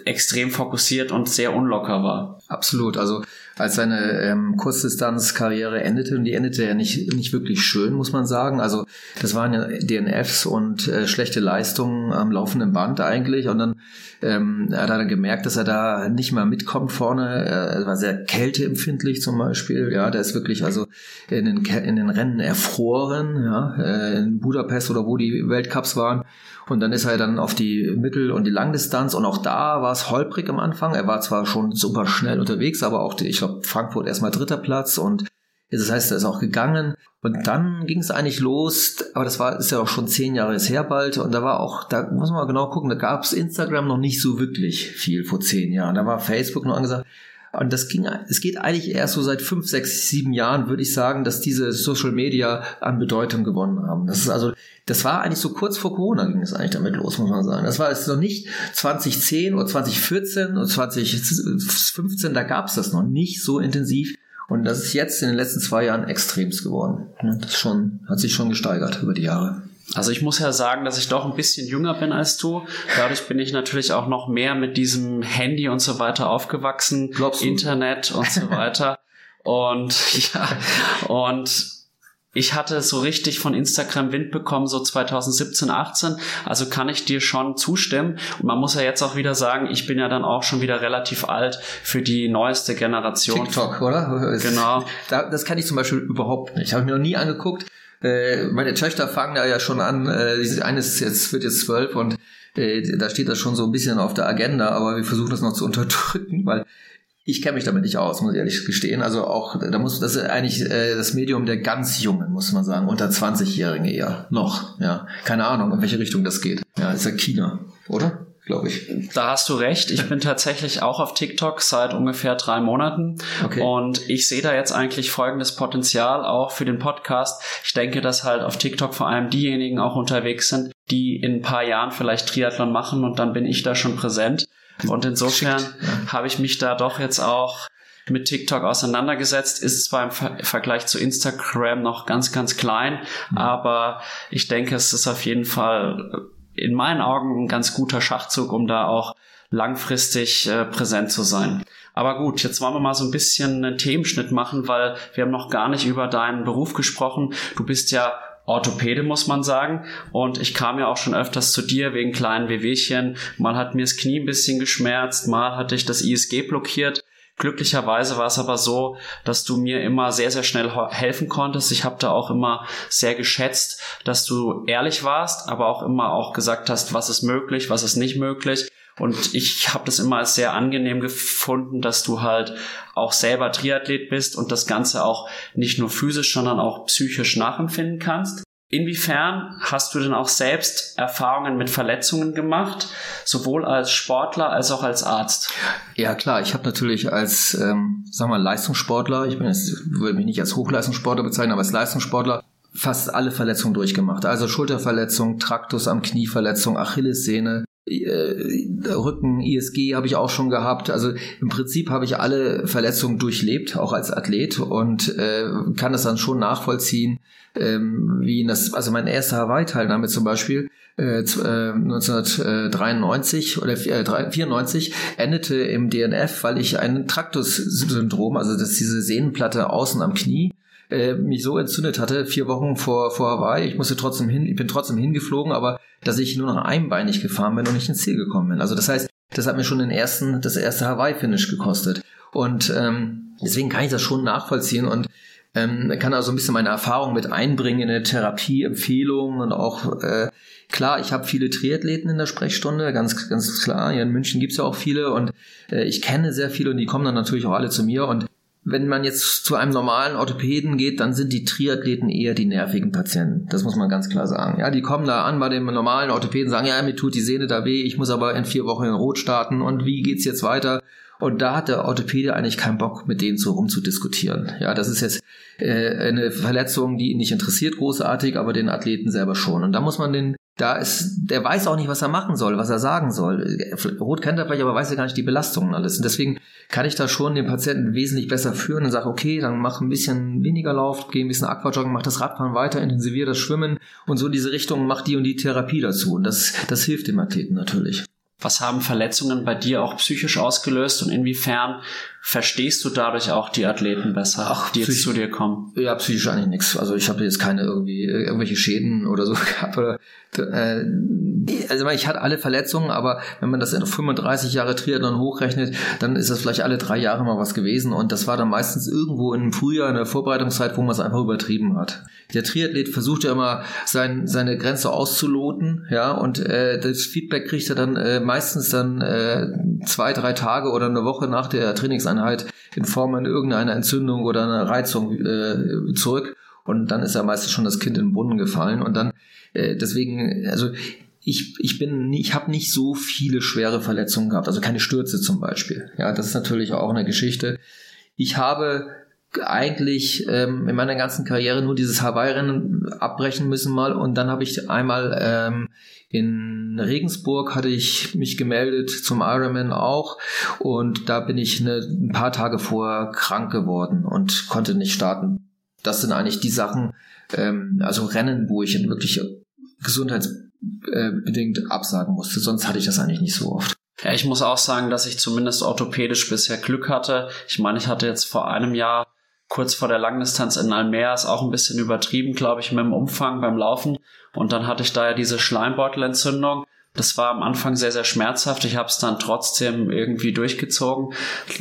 extrem fokussiert und sehr unlocker war. Absolut. Also als seine ähm, Kurzdistanzkarriere endete, und die endete ja nicht, nicht wirklich schön, muss man sagen. Also das waren ja DNFs und äh, schlechte Leistungen am laufenden Band eigentlich. Und dann ähm, hat er dann gemerkt, dass er da nicht mehr mitkommt vorne. Er war sehr kälteempfindlich zum Beispiel. Ja, der ist wirklich also in den, in den Rennen erfroren, ja, äh, in Budapest oder wo die Weltcups waren. Und dann ist er dann auf die Mittel- und die Langdistanz und auch da war es holprig am Anfang. Er war zwar schon super schnell unterwegs, aber auch, die, ich glaube, Frankfurt erstmal dritter Platz und das heißt, er ist auch gegangen. Und dann ging es eigentlich los, aber das war ist ja auch schon zehn Jahre her bald. Und da war auch, da muss man mal genau gucken, da gab es Instagram noch nicht so wirklich viel vor zehn Jahren. Da war Facebook noch angesagt. Und das ging, es geht eigentlich erst so seit fünf, sechs, sieben Jahren, würde ich sagen, dass diese Social Media an Bedeutung gewonnen haben. Das ist also, das war eigentlich so kurz vor Corona ging es eigentlich damit los, muss man sagen. Das war jetzt noch nicht 2010 oder 2014 oder 2015, da gab es das noch nicht so intensiv. Und das ist jetzt in den letzten zwei Jahren extremst geworden. Das schon, hat sich schon gesteigert über die Jahre. Also ich muss ja sagen, dass ich doch ein bisschen jünger bin als du. Dadurch bin ich natürlich auch noch mehr mit diesem Handy und so weiter aufgewachsen. Internet und so weiter. [laughs] und ja, und ich hatte so richtig von Instagram Wind bekommen, so 2017, 18. Also kann ich dir schon zustimmen. Und man muss ja jetzt auch wieder sagen, ich bin ja dann auch schon wieder relativ alt für die neueste Generation. TikTok, oder? [laughs] Genau. Das kann ich zum Beispiel überhaupt nicht. Habe ich mir noch nie angeguckt. Äh, meine Töchter fangen da ja schon an, äh, eines jetzt wird jetzt zwölf und äh, da steht das schon so ein bisschen auf der Agenda, aber wir versuchen das noch zu unterdrücken, [laughs] weil ich kenne mich damit nicht aus, muss ich ehrlich gestehen. Also auch, da muss, das ist eigentlich äh, das Medium der ganz Jungen, muss man sagen, unter 20-Jährigen eher. Noch, ja. Keine Ahnung, in welche Richtung das geht. Ja, ist ja China, oder? glaube ich. Da hast du recht. Ich bin tatsächlich auch auf TikTok seit ungefähr drei Monaten. Okay. Und ich sehe da jetzt eigentlich folgendes Potenzial auch für den Podcast. Ich denke, dass halt auf TikTok vor allem diejenigen auch unterwegs sind, die in ein paar Jahren vielleicht Triathlon machen und dann bin ich da schon präsent. Und insofern ja. habe ich mich da doch jetzt auch mit TikTok auseinandergesetzt, ist zwar im Ver Vergleich zu Instagram noch ganz, ganz klein, mhm. aber ich denke, es ist auf jeden Fall in meinen Augen ein ganz guter Schachzug, um da auch langfristig äh, präsent zu sein. Aber gut, jetzt wollen wir mal so ein bisschen einen Themenschnitt machen, weil wir haben noch gar nicht über deinen Beruf gesprochen. Du bist ja Orthopäde, muss man sagen. Und ich kam ja auch schon öfters zu dir wegen kleinen Wehwehchen. Mal hat mir das Knie ein bisschen geschmerzt, mal hatte ich das ISG blockiert. Glücklicherweise war es aber so, dass du mir immer sehr, sehr schnell helfen konntest. Ich habe da auch immer sehr geschätzt, dass du ehrlich warst, aber auch immer auch gesagt hast, was ist möglich, was ist nicht möglich. Und ich habe das immer als sehr angenehm gefunden, dass du halt auch selber Triathlet bist und das Ganze auch nicht nur physisch, sondern auch psychisch nachempfinden kannst. Inwiefern hast du denn auch selbst Erfahrungen mit Verletzungen gemacht, sowohl als Sportler als auch als Arzt? Ja klar, ich habe natürlich als, ähm, sagen wir, Leistungssportler, ich bin jetzt, würde mich nicht als Hochleistungssportler bezeichnen, aber als Leistungssportler fast alle Verletzungen durchgemacht. Also Schulterverletzung, Traktus am Knieverletzung, Achillessehne, Rücken, ISG habe ich auch schon gehabt. Also im Prinzip habe ich alle Verletzungen durchlebt, auch als Athlet und äh, kann das dann schon nachvollziehen, ähm, wie das, also mein erster Hawaii-Teilnahme zum Beispiel, äh, 1993 äh, oder 94 endete im DNF, weil ich ein Traktus-Syndrom, also das ist diese Sehnenplatte außen am Knie, äh, mich so entzündet hatte, vier Wochen vor, vor Hawaii. Ich musste trotzdem hin, ich bin trotzdem hingeflogen, aber dass ich nur noch einbeinig gefahren bin und nicht ins Ziel gekommen bin. Also das heißt, das hat mir schon den ersten, das erste Hawaii-Finish gekostet. Und ähm, deswegen kann ich das schon nachvollziehen und ähm, kann also ein bisschen meine Erfahrung mit einbringen in eine Therapieempfehlung und auch äh, klar, ich habe viele Triathleten in der Sprechstunde, ganz ganz klar. Hier in München gibt's ja auch viele und äh, ich kenne sehr viele und die kommen dann natürlich auch alle zu mir und wenn man jetzt zu einem normalen Orthopäden geht, dann sind die Triathleten eher die nervigen Patienten. Das muss man ganz klar sagen. Ja, die kommen da an bei dem normalen Orthopäden, sagen, ja, mir tut die Sehne da weh, ich muss aber in vier Wochen in Rot starten und wie geht's jetzt weiter? Und da hat der Orthopäde eigentlich keinen Bock, mit denen so rumzudiskutieren. Ja, das ist jetzt äh, eine Verletzung, die ihn nicht interessiert, großartig, aber den Athleten selber schon. Und da muss man den da ist, der weiß auch nicht, was er machen soll, was er sagen soll. Rot kennt er vielleicht, aber weiß ja gar nicht die Belastungen alles. Und deswegen kann ich da schon den Patienten wesentlich besser führen und sage, okay, dann mach ein bisschen weniger Lauf, geh ein bisschen Aquajoggen, mach das Radfahren weiter, intensivier das Schwimmen und so in diese Richtung, mach die und die Therapie dazu. Und das, das hilft dem Athleten natürlich. Was haben Verletzungen bei dir auch psychisch ausgelöst und inwiefern verstehst du dadurch auch die Athleten besser, Ach, die jetzt zu dir kommen? Ja, psychisch eigentlich nichts. Also ich habe jetzt keine irgendwie irgendwelche Schäden oder so [laughs] gehabt oder äh, also ich hatte alle Verletzungen, aber wenn man das in 35 Jahre Triathlon hochrechnet, dann ist das vielleicht alle drei Jahre mal was gewesen und das war dann meistens irgendwo im Frühjahr in der Vorbereitungszeit, wo man es einfach übertrieben hat. Der Triathlet versucht ja immer sein, seine Grenze auszuloten, ja, und äh, das Feedback kriegt er dann äh, meistens dann äh, zwei, drei Tage oder eine Woche nach der Trainingseinheit in Form an irgendeiner Entzündung oder einer Reizung äh, zurück und dann ist ja meistens schon das Kind in den Brunnen gefallen und dann äh, deswegen, also ich, ich bin, ich habe nicht so viele schwere Verletzungen gehabt, also keine Stürze zum Beispiel. Ja, das ist natürlich auch eine Geschichte. Ich habe eigentlich ähm, in meiner ganzen Karriere nur dieses Hawaii-Rennen abbrechen müssen mal und dann habe ich einmal ähm, in Regensburg hatte ich mich gemeldet zum Ironman auch und da bin ich eine, ein paar Tage vorher krank geworden und konnte nicht starten. Das sind eigentlich die Sachen, ähm, also Rennen, wo ich wirklich gesundheitsbedingt absagen musste. Sonst hatte ich das eigentlich nicht so oft. Ja, ich muss auch sagen, dass ich zumindest orthopädisch bisher Glück hatte. Ich meine, ich hatte jetzt vor einem Jahr kurz vor der Langdistanz in Almere ist auch ein bisschen übertrieben, glaube ich, mit dem Umfang beim Laufen. Und dann hatte ich da ja diese Schleimbeutelentzündung. Das war am Anfang sehr, sehr schmerzhaft. Ich habe es dann trotzdem irgendwie durchgezogen,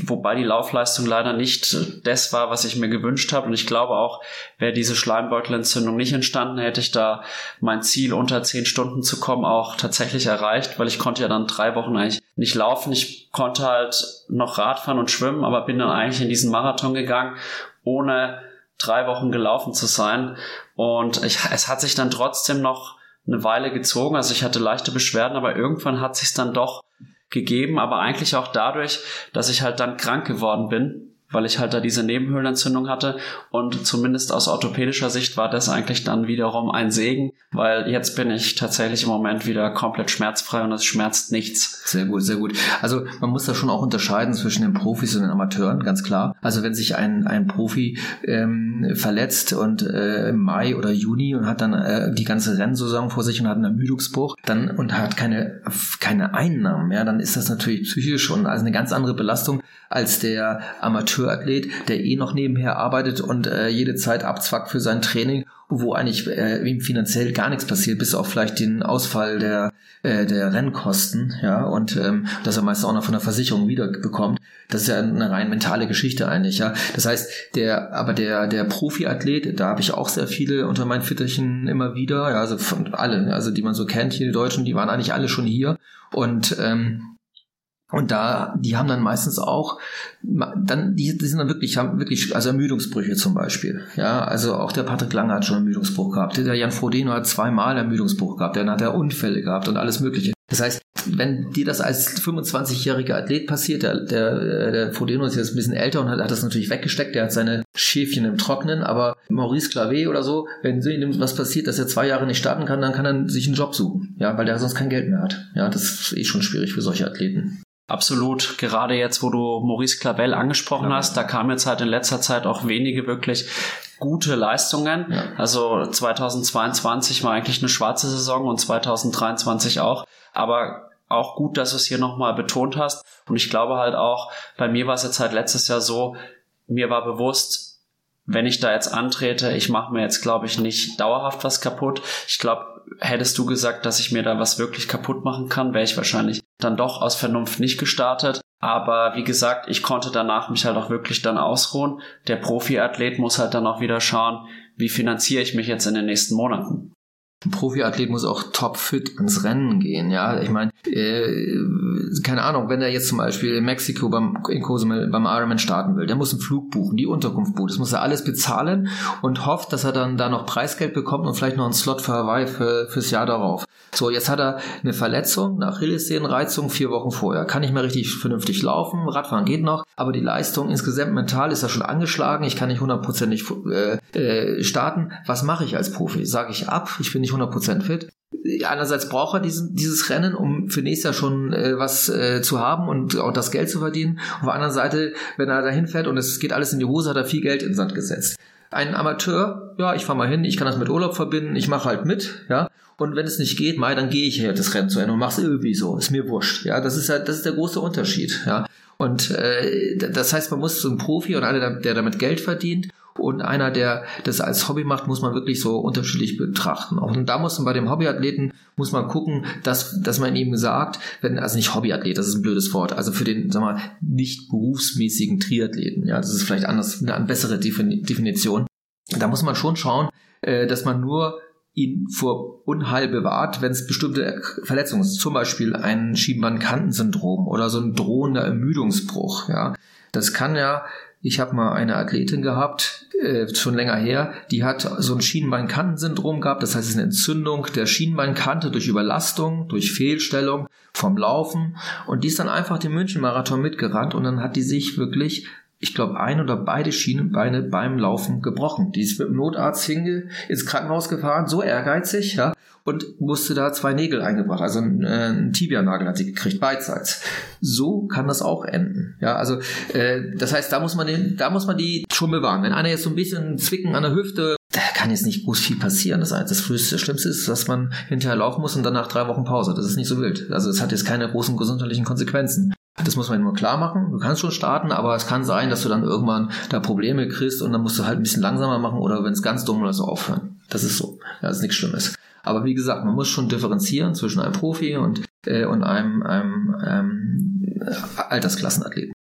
wobei die Laufleistung leider nicht das war, was ich mir gewünscht habe. Und ich glaube auch, wäre diese Schleimbeutelentzündung nicht entstanden, hätte ich da mein Ziel unter zehn Stunden zu kommen auch tatsächlich erreicht, weil ich konnte ja dann drei Wochen eigentlich nicht laufen. Ich konnte halt noch Radfahren und schwimmen, aber bin dann eigentlich in diesen Marathon gegangen, ohne drei Wochen gelaufen zu sein. Und ich, es hat sich dann trotzdem noch eine Weile gezogen. Also ich hatte leichte Beschwerden, aber irgendwann hat sich dann doch gegeben, aber eigentlich auch dadurch, dass ich halt dann krank geworden bin weil ich halt da diese Nebenhöhlenentzündung hatte und zumindest aus orthopädischer Sicht war das eigentlich dann wiederum ein Segen, weil jetzt bin ich tatsächlich im Moment wieder komplett schmerzfrei und es schmerzt nichts. Sehr gut, sehr gut. Also man muss da schon auch unterscheiden zwischen den Profis und den Amateuren, ganz klar. Also wenn sich ein, ein Profi ähm, verletzt und äh, im Mai oder Juni und hat dann äh, die ganze Rennsaison vor sich und hat einen Ermüdungsbruch dann und hat keine, keine Einnahmen, ja, dann ist das natürlich psychisch und also eine ganz andere Belastung als der Amateurathlet, der eh noch nebenher arbeitet und äh, jede Zeit abzwackt für sein Training, wo eigentlich äh, ihm finanziell gar nichts passiert, bis auf vielleicht den Ausfall der, äh, der Rennkosten, ja, und ähm, dass er meist auch noch von der Versicherung wiederbekommt. Das ist ja eine rein mentale Geschichte eigentlich, ja. Das heißt, der, aber der, der Profiathlet, da habe ich auch sehr viele unter meinen Fittichen immer wieder, ja, also von alle, also die man so kennt, hier die Deutschen, die waren eigentlich alle schon hier und ähm, Und da, die haben dann meistens auch, dann, die, die sind dann wirklich, haben wirklich, also Ermüdungsbrüche zum Beispiel. Ja, also auch der Patrick Lange hat schon Ermüdungsbruch gehabt. Der Jan Frodeno hat zweimal Ermüdungsbruch gehabt. Dann hat er Unfälle gehabt und alles Mögliche. Das heißt, wenn dir das als 25-jähriger Athlet passiert, der, der, der Frodeno ist jetzt ein bisschen älter und hat, hat das natürlich weggesteckt, der hat seine Schäfchen im Trocknen, aber Maurice Clavé oder so, wenn ihm was passiert, dass er zwei Jahre nicht starten kann, dann kann er sich einen Job suchen, ja, weil der sonst kein Geld mehr hat. Ja, das ist eh schon schwierig für solche Athleten. Absolut. Gerade jetzt, wo du Maurice Clavel angesprochen ja. hast, da kam jetzt halt in letzter Zeit auch wenige wirklich gute Leistungen. Ja. Also 2022 war eigentlich eine schwarze Saison und 2023 auch. Aber auch gut, dass du es hier nochmal betont hast. Und ich glaube halt auch, bei mir war es jetzt halt letztes Jahr so, mir war bewusst, wenn ich da jetzt antrete, ich mache mir jetzt, glaube ich, nicht dauerhaft was kaputt. Ich glaube, hättest du gesagt, dass ich mir da was wirklich kaputt machen kann, wäre ich wahrscheinlich dann doch aus Vernunft nicht gestartet. Aber wie gesagt, ich konnte danach mich halt auch wirklich dann ausruhen. Der Profiathlet muss halt dann auch wieder schauen, wie finanziere ich mich jetzt in den nächsten Monaten. Ein Profiathlet muss auch topfit ins Rennen gehen, ja. Ich meine, äh, keine Ahnung, wenn er jetzt zum Beispiel in Mexiko beim, in Cozumel beim Ironman starten will, der muss einen Flug buchen, die Unterkunft buchen, das muss er alles bezahlen und hofft, dass er dann da noch Preisgeld bekommt und vielleicht noch einen Slot für Hawaii für, fürs Jahr darauf. So, jetzt hat er eine Verletzung, eine Achillessehnenreizung vier Wochen vorher. Kann nicht mehr richtig vernünftig laufen, Radfahren geht noch, aber die Leistung insgesamt mental ist er schon angeschlagen, ich kann nicht hundertprozentig äh, äh, starten. Was mache ich als Profi? Sage ich ab, ich bin nicht 100% fit. Einerseits braucht er diesen, dieses Rennen, um für nächstes Jahr schon äh, was äh, zu haben und auch das Geld zu verdienen. Auf der anderen Seite, wenn er dahin fährt und es geht alles in die Hose, hat er viel Geld in den Sand gesetzt. Ein Amateur, ja, ich fahre mal hin, ich kann das mit Urlaub verbinden, ich mache halt mit, ja. Und wenn es nicht geht, Mai, dann gehe ich halt das Rennen zu Ende und mach's irgendwie so. Ist mir wurscht. Ja, das ist ja, das ist der große Unterschied. Ja. Und äh, das heißt, man muss so ein Profi und einer, der damit Geld verdient und einer, der das als Hobby macht, muss man wirklich so unterschiedlich betrachten. Und da muss man bei dem Hobbyathleten muss man gucken, dass, dass man ihm sagt, wenn, also nicht Hobbyathlet, das ist ein blödes Wort, also für den, sag mal, nicht berufsmäßigen Triathleten, ja, das ist vielleicht anders, eine bessere Definition. Da muss man schon schauen, äh, dass man nur ihn vor Unheil bewahrt, wenn es bestimmte Verletzungen ist, zum Beispiel ein Schienbeinkantensyndrom oder so ein drohender Ermüdungsbruch. Ja, das kann ja ich habe mal eine Athletin gehabt, äh, schon länger her, die hat so ein Schienbeinkantensyndrom gehabt. Das heißt, es ist eine Entzündung der Schienbeinkante durch Überlastung, durch Fehlstellung vom Laufen. Und die ist dann einfach den München-Marathon mitgerannt und dann hat die sich wirklich ich glaube, ein oder beide Schienenbeine beim Laufen gebrochen. Die ist mit dem Notarzt hinge ins Krankenhaus gefahren, so ehrgeizig, ja, und musste da zwei Nägel eingebracht. Also ein, äh, ein Tibianagel hat sie gekriegt, beidseits. So kann das auch enden. Ja, also äh, das heißt, da muss man den, da muss man die schon bewahren. Wenn einer jetzt so ein bisschen Zwicken an der Hüfte, da kann jetzt nicht groß viel passieren. Das, das früheste Schlimmste ist, dass man hinterher laufen muss und danach drei Wochen Pause. Das ist nicht so wild. Also es hat jetzt keine großen gesundheitlichen Konsequenzen. Das muss man nur klar machen. Du kannst schon starten, aber es kann sein, dass du dann irgendwann da Probleme kriegst und dann musst du halt ein bisschen langsamer machen oder wenn es ganz dumm ist, aufhören. Das ist so. Das ist nichts Schlimmes. Aber wie gesagt, man muss schon differenzieren zwischen einem Profi und, äh, und einem, einem, einem Altersklassenathleten.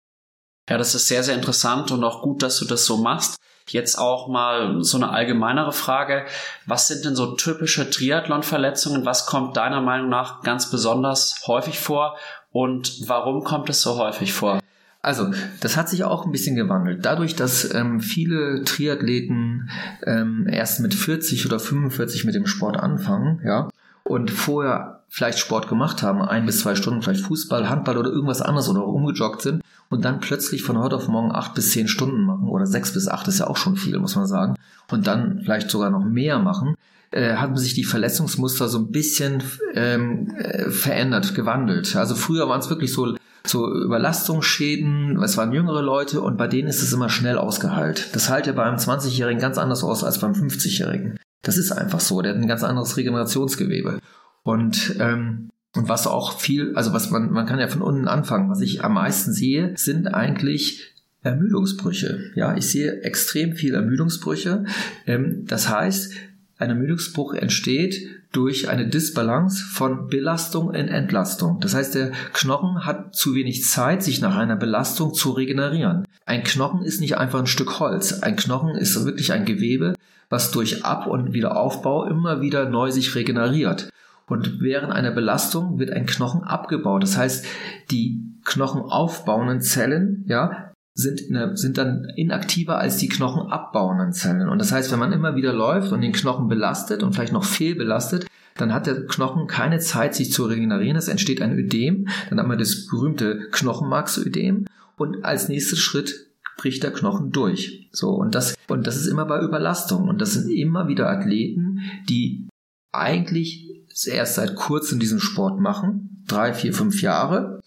Ja, das ist sehr, sehr interessant und auch gut, dass du das so machst. Jetzt auch mal so eine allgemeinere Frage. Was sind denn so typische Triathlon-Verletzungen? Was kommt deiner Meinung nach ganz besonders häufig vor? Und warum kommt es so häufig vor? Also, das hat sich auch ein bisschen gewandelt. Dadurch, dass ähm, viele Triathleten ähm, erst mit 40 oder 45 mit dem Sport anfangen, ja, und vorher vielleicht Sport gemacht haben, ein bis zwei Stunden, vielleicht Fußball, Handball oder irgendwas anderes oder umgejoggt sind und dann plötzlich von heute auf morgen acht bis zehn Stunden machen oder sechs bis acht ist ja auch schon viel, muss man sagen, und dann vielleicht sogar noch mehr machen, äh, haben sich die Verletzungsmuster so ein bisschen ähm, äh, verändert, gewandelt. Also früher waren es wirklich so so Überlastungsschäden, es waren jüngere Leute und bei denen ist es immer schnell ausgeheilt. Das heilt ja bei einem 20-Jährigen ganz anders aus als beim 50-Jährigen. Das ist einfach so, der hat ein ganz anderes Regenerationsgewebe. Und ähm, und was auch viel, also was man, man kann ja von unten anfangen. Was ich am meisten sehe, sind eigentlich Ermüdungsbrüche. Ja, ich sehe extrem viel Ermüdungsbrüche. Ähm, das heißt, ein Ermüdungsbruch entsteht durch eine Disbalance von Belastung in Entlastung. Das heißt, der Knochen hat zu wenig Zeit, sich nach einer Belastung zu regenerieren. Ein Knochen ist nicht einfach ein Stück Holz. Ein Knochen ist wirklich ein Gewebe, was durch Ab- und Wiederaufbau immer wieder neu sich regeneriert. Und während einer Belastung wird ein Knochen abgebaut. Das heißt, die knochenaufbauenden Zellen, ja, sind, in sind dann inaktiver als die knochenabbauenden Zellen. Und das heißt, wenn man immer wieder läuft und den Knochen belastet und vielleicht noch fehlbelastet, dann hat der Knochen keine Zeit, sich zu regenerieren. Es entsteht ein Ödem, dann haben wir das berühmte Knochenmarksödem und als nächster Schritt bricht der Knochen durch. So, und das, und das ist immer bei Überlastung. Und das sind immer wieder Athleten, die eigentlich erst seit kurzem diesen Sport machen, drei, vier, fünf Jahre,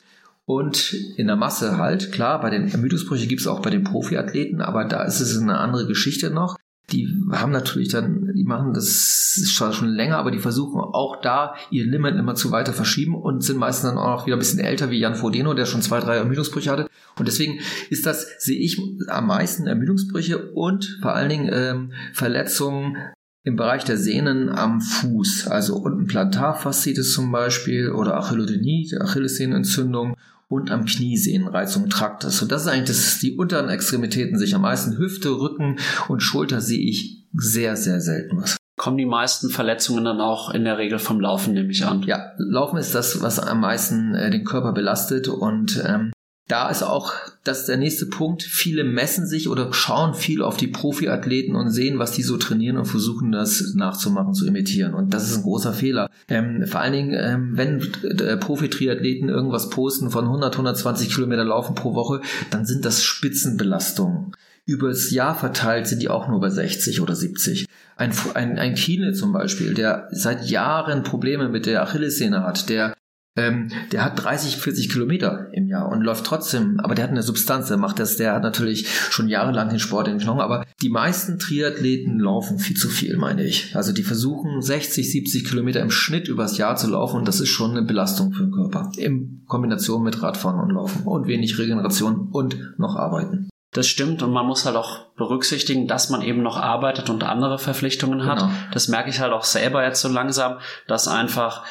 und in der Masse halt, klar, bei den Ermüdungsbrüche gibt es auch bei den Profiathleten, aber da ist es eine andere Geschichte noch. Die haben natürlich dann, die machen das schon länger, aber die versuchen auch da ihr Limit immer zu weiter verschieben und sind meistens dann auch noch wieder ein bisschen älter wie Jan Frodeno, der schon zwei, drei Ermüdungsbrüche hatte. Und deswegen ist das, sehe ich am meisten Ermüdungsbrüche und vor allen Dingen ähm, Verletzungen im Bereich der Sehnen am Fuß, also unten Plantarfaszitis zum Beispiel oder Achillodynie, Achillessehnenentzündung und am Kniesehnenreizung Traktes. Und das ist eigentlich das, die unteren Extremitäten sich am meisten. Hüfte, Rücken und Schulter sehe ich sehr, sehr selten was. Kommen die meisten Verletzungen dann auch in der Regel vom Laufen, nehme ich an? Ja, Laufen ist das, was am meisten äh, den Körper belastet und ähm, da ist auch das der nächste Punkt. Viele messen sich oder schauen viel auf die Profiathleten und sehen, was die so trainieren und versuchen das nachzumachen, zu imitieren. Und das ist ein großer Fehler. Ähm, vor allen Dingen, ähm, wenn äh, Profi-Triathleten irgendwas posten von 100, 120 Kilometer laufen pro Woche, dann sind das Spitzenbelastungen. Über das Jahr verteilt sind die auch nur bei 60 oder 70. Ein, ein, ein Kiene zum Beispiel, der seit Jahren Probleme mit der Achillessehne hat, der ähm, der hat 30, 40 Kilometer im Jahr und läuft trotzdem, aber der hat eine Substanz, der macht das, der hat natürlich schon jahrelang den Sport in den Knochen, aber die meisten Triathleten laufen viel zu viel, meine ich. Also die versuchen 60, 70 Kilometer im Schnitt übers Jahr zu laufen und das ist schon eine Belastung für den Körper. In Kombination mit Radfahren und Laufen und wenig Regeneration und noch arbeiten. Das stimmt und man muss halt auch berücksichtigen, dass man eben noch arbeitet und andere Verpflichtungen hat. Genau. Das merke ich halt auch selber jetzt so langsam, dass einfach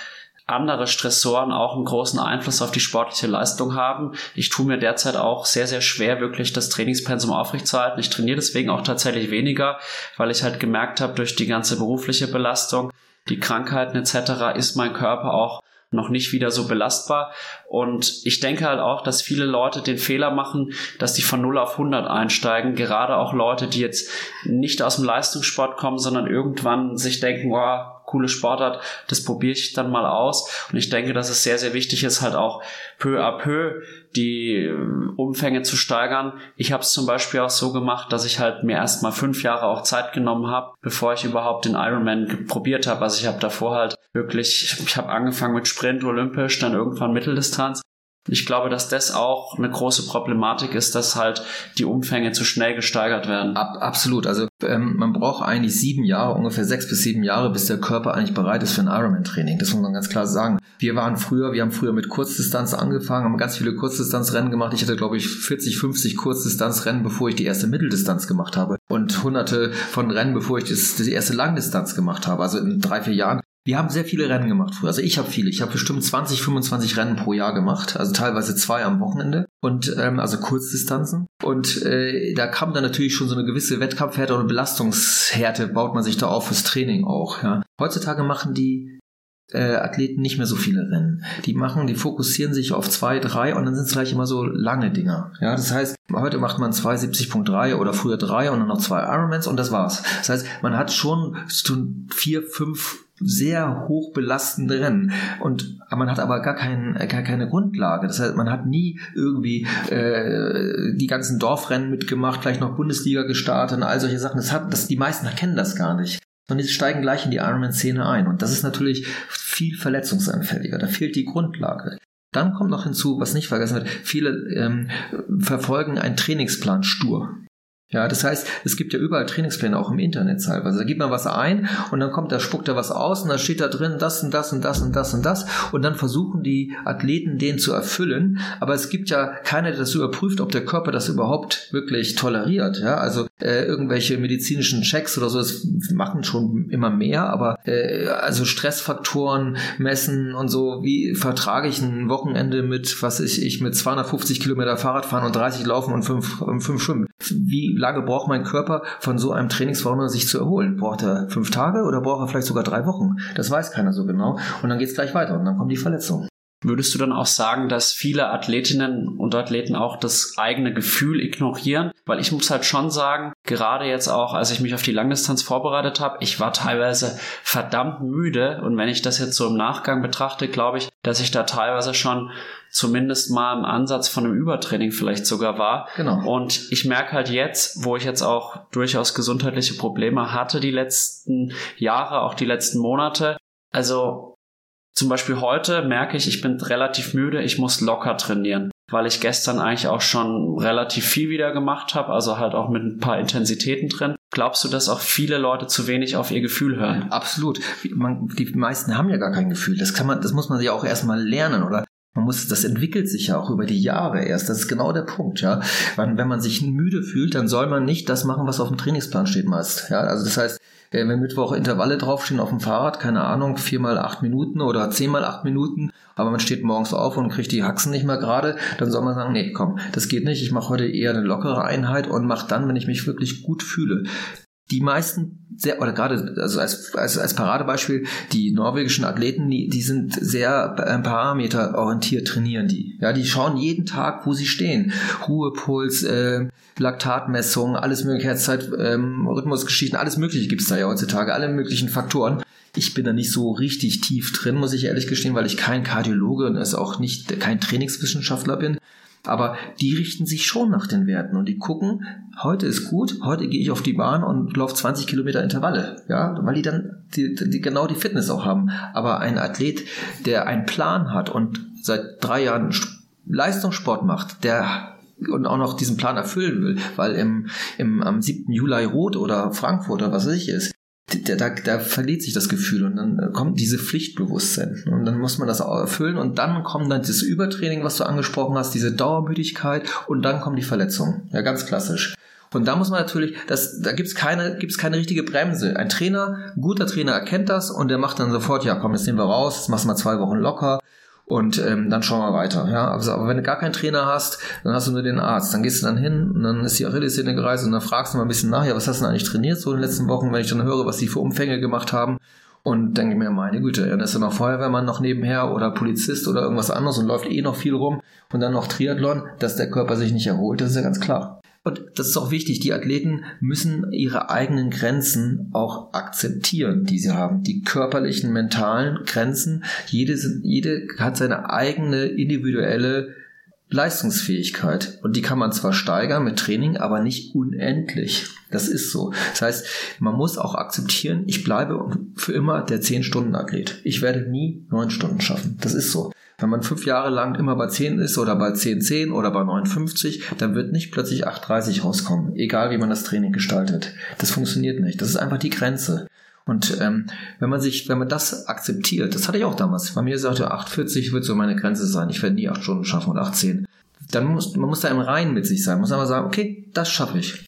andere Stressoren auch einen großen Einfluss auf die sportliche Leistung haben. Ich tue mir derzeit auch sehr, sehr schwer, wirklich das Trainingspensum aufrechtzuerhalten. Ich trainiere deswegen auch tatsächlich weniger, weil ich halt gemerkt habe, durch die ganze berufliche Belastung, die Krankheiten etc. ist mein Körper auch noch nicht wieder so belastbar. Und ich denke halt auch, dass viele Leute den Fehler machen, dass die von 0 auf 100 einsteigen. Gerade auch Leute, die jetzt nicht aus dem Leistungssport kommen, sondern irgendwann sich denken, oh, coole Sportart, das probiere ich dann mal aus. Und ich denke, dass es sehr, sehr wichtig ist, halt auch peu à peu die äh, Umfänge zu steigern. Ich habe es zum Beispiel auch so gemacht, dass ich halt mir erst mal fünf Jahre auch Zeit genommen habe, bevor ich überhaupt den Ironman probiert habe. Also ich habe davor halt wirklich, ich habe angefangen mit Sprint olympisch, dann irgendwann Mitteldistanz ich glaube, dass das auch eine große Problematik ist, dass halt die Umfänge zu schnell gesteigert werden. Ab, absolut. Also ähm, man braucht eigentlich sieben Jahre, ungefähr sechs bis sieben Jahre, bis der Körper eigentlich bereit ist für ein Ironman-Training. Das muss man ganz klar sagen. Wir waren früher, wir haben früher mit Kurzdistanz angefangen, haben ganz viele Kurzdistanzrennen gemacht. Ich hatte, glaube ich, 40, 50 Kurzdistanzrennen, bevor ich die erste Mitteldistanz gemacht habe. Und hunderte von Rennen, bevor ich das, die erste Langdistanz gemacht habe. Also in drei, vier Jahren wir haben sehr viele Rennen gemacht früher. Also ich habe viele. Ich habe bestimmt 20, 25 Rennen pro Jahr gemacht. Also teilweise zwei am Wochenende. Und ähm, also Kurzdistanzen. Und äh, da kam dann natürlich schon so eine gewisse Wettkampfhärte oder Belastungshärte, baut man sich da auf fürs Training auch. Ja. Heutzutage machen die äh, Athleten nicht mehr so viele Rennen. Die machen, die fokussieren sich auf zwei, drei und dann sind es gleich immer so lange Dinger. Ja, das heißt, heute macht man 270.3 oder früher drei und dann noch zwei Ironmans und das war's. Das heißt, man hat schon vier, fünf sehr hoch belastende Rennen. Und man hat aber gar, kein, gar keine Grundlage. Das heißt, man hat nie irgendwie äh, die ganzen Dorfrennen mitgemacht, vielleicht noch Bundesliga gestartet und all solche Sachen. Das hat, das, die meisten kennen das gar nicht. Sondern die steigen gleich in die Ironman-Szene ein. Und das ist natürlich viel verletzungsanfälliger. Da fehlt die Grundlage. Dann kommt noch hinzu, was nicht vergessen wird, viele ähm, verfolgen einen Trainingsplan stur. Ja, das heißt, es gibt ja überall Trainingspläne, auch im Internet teilweise. Da gibt man was ein und dann kommt da, spuckt da was aus und da steht da drin das und das und das und das und das und dann versuchen die Athleten den zu erfüllen. Aber es gibt ja keiner, der das überprüft, ob der Körper das überhaupt wirklich toleriert. Ja, also äh, irgendwelche medizinischen Checks oder so, das machen schon immer mehr, aber äh, also Stressfaktoren messen und so, wie vertrage ich ein Wochenende mit, was ich, ich mit 250 Kilometer Fahrrad fahren und 30 laufen und 5, 5 schwimmen? Wie lange braucht mein Körper von so einem Trainingswochenende sich zu erholen? Braucht er fünf Tage oder braucht er vielleicht sogar drei Wochen? Das weiß keiner so genau. Und dann geht es gleich weiter und dann kommen die Verletzungen. Würdest du dann auch sagen, dass viele Athletinnen und Athleten auch das eigene Gefühl ignorieren? Weil ich muss halt schon sagen, gerade jetzt auch, als ich mich auf die Langdistanz vorbereitet habe, ich war teilweise verdammt müde und wenn ich das jetzt so im Nachgang betrachte, glaube ich, dass ich da teilweise schon zumindest mal im Ansatz von einem Übertraining vielleicht sogar war. Genau. Und ich merke halt jetzt, wo ich jetzt auch durchaus gesundheitliche Probleme hatte die letzten Jahre, auch die letzten Monate. Also zum Beispiel heute merke ich, ich bin relativ müde, ich muss locker trainieren, weil ich gestern eigentlich auch schon relativ viel wieder gemacht habe, also halt auch mit ein paar Intensitäten drin. Glaubst du, dass auch viele Leute zu wenig auf ihr Gefühl hören? Absolut. Man, die meisten haben ja gar kein Gefühl. Das kann man, das muss man ja auch erstmal lernen, oder? Man muss, das entwickelt sich ja auch über die Jahre erst. Das ist genau der Punkt, ja. Wenn, wenn man sich müde fühlt, dann soll man nicht das machen, was auf dem Trainingsplan steht meist. Ja, also das heißt, äh, wenn Mittwoch Intervalle draufstehen auf dem Fahrrad, keine Ahnung, viermal acht Minuten oder zehnmal acht Minuten, aber man steht morgens auf und kriegt die Haxen nicht mehr gerade, dann soll man sagen, nee, komm, das geht nicht, ich mache heute eher eine lockere Einheit und mache dann, wenn ich mich wirklich gut fühle die meisten sehr, oder gerade, also als, als, als Paradebeispiel, die norwegischen Athleten, die, die sind sehr äh, parameterorientiert trainieren die. Ja, die schauen jeden Tag, wo sie stehen. Ruhepuls, äh, Laktatmessung, alles mögliche, Herzzeit, ähm, Rhythmusgeschichten, alles mögliche gibt's da ja heutzutage, alle möglichen Faktoren. Ich bin da nicht so richtig tief drin, muss ich ehrlich gestehen, weil ich kein Kardiologe und es auch nicht kein Trainingswissenschaftler bin. Aber die richten sich schon nach den Werten und die gucken, heute ist gut, heute gehe ich auf die Bahn und laufe 20 Kilometer Intervalle, ja, weil die dann die, die, genau die Fitness auch haben. Aber ein Athlet, der einen Plan hat und seit drei Jahren Leistungssport macht, der und auch noch diesen Plan erfüllen will, weil im, im am 7. Juli Rot oder Frankfurt oder was weiß ich ist, da, da, verliert sich das Gefühl und dann kommt diese Pflichtbewusstsein und dann muss man das auch erfüllen und dann kommt dann das Übertraining, was du angesprochen hast, diese Dauermüdigkeit und dann kommen die Verletzungen. Ja, ganz klassisch. Und da muss man natürlich, das, da gibt's keine, gibt's keine richtige Bremse. Ein Trainer, ein guter Trainer erkennt das und der macht dann sofort, ja komm, jetzt nehmen wir raus, jetzt machst du mal zwei Wochen locker und ähm, dann schauen wir weiter. Ja, also, aber wenn du gar keinen Trainer hast, dann hast du nur den Arzt. Dann gehst du dann hin und dann ist die Achillessehne gereist und dann fragst du mal ein bisschen nach, ja, was hast du denn eigentlich trainiert so in den letzten Wochen, wenn ich dann höre, was die für Umfänge gemacht haben. Und denke mir, meine Güte, dann ist ja noch Feuerwehrmann noch nebenher oder Polizist oder irgendwas anderes und läuft eh noch viel rum und dann noch Triathlon, dass der Körper sich nicht erholt, das ist ja ganz klar. Und das ist auch wichtig, die Athleten müssen ihre eigenen Grenzen auch akzeptieren, die sie haben. Die körperlichen, mentalen Grenzen. Jede, jede hat seine eigene individuelle Leistungsfähigkeit. Und die kann man zwar steigern mit Training, aber nicht unendlich. Das ist so. Das heißt, man muss auch akzeptieren, ich bleibe für immer der 10-Stunden-Athlet. Ich werde nie 9 Stunden schaffen. Das ist so. Wenn man fünf Jahre lang immer bei 10 ist oder bei 10, 10 oder bei 59, dann wird nicht plötzlich 8,30 rauskommen, egal wie man das Training gestaltet. Das funktioniert nicht. Das ist einfach die Grenze. Und ähm, wenn man sich, wenn man das akzeptiert, das hatte ich auch damals. Bei mir sagte 8,40 wird so meine Grenze sein. Ich werde nie 8 Stunden schaffen oder 8,10. Dann muss man muss da im Reinen mit sich sein. Man muss aber sagen, okay, das schaffe ich.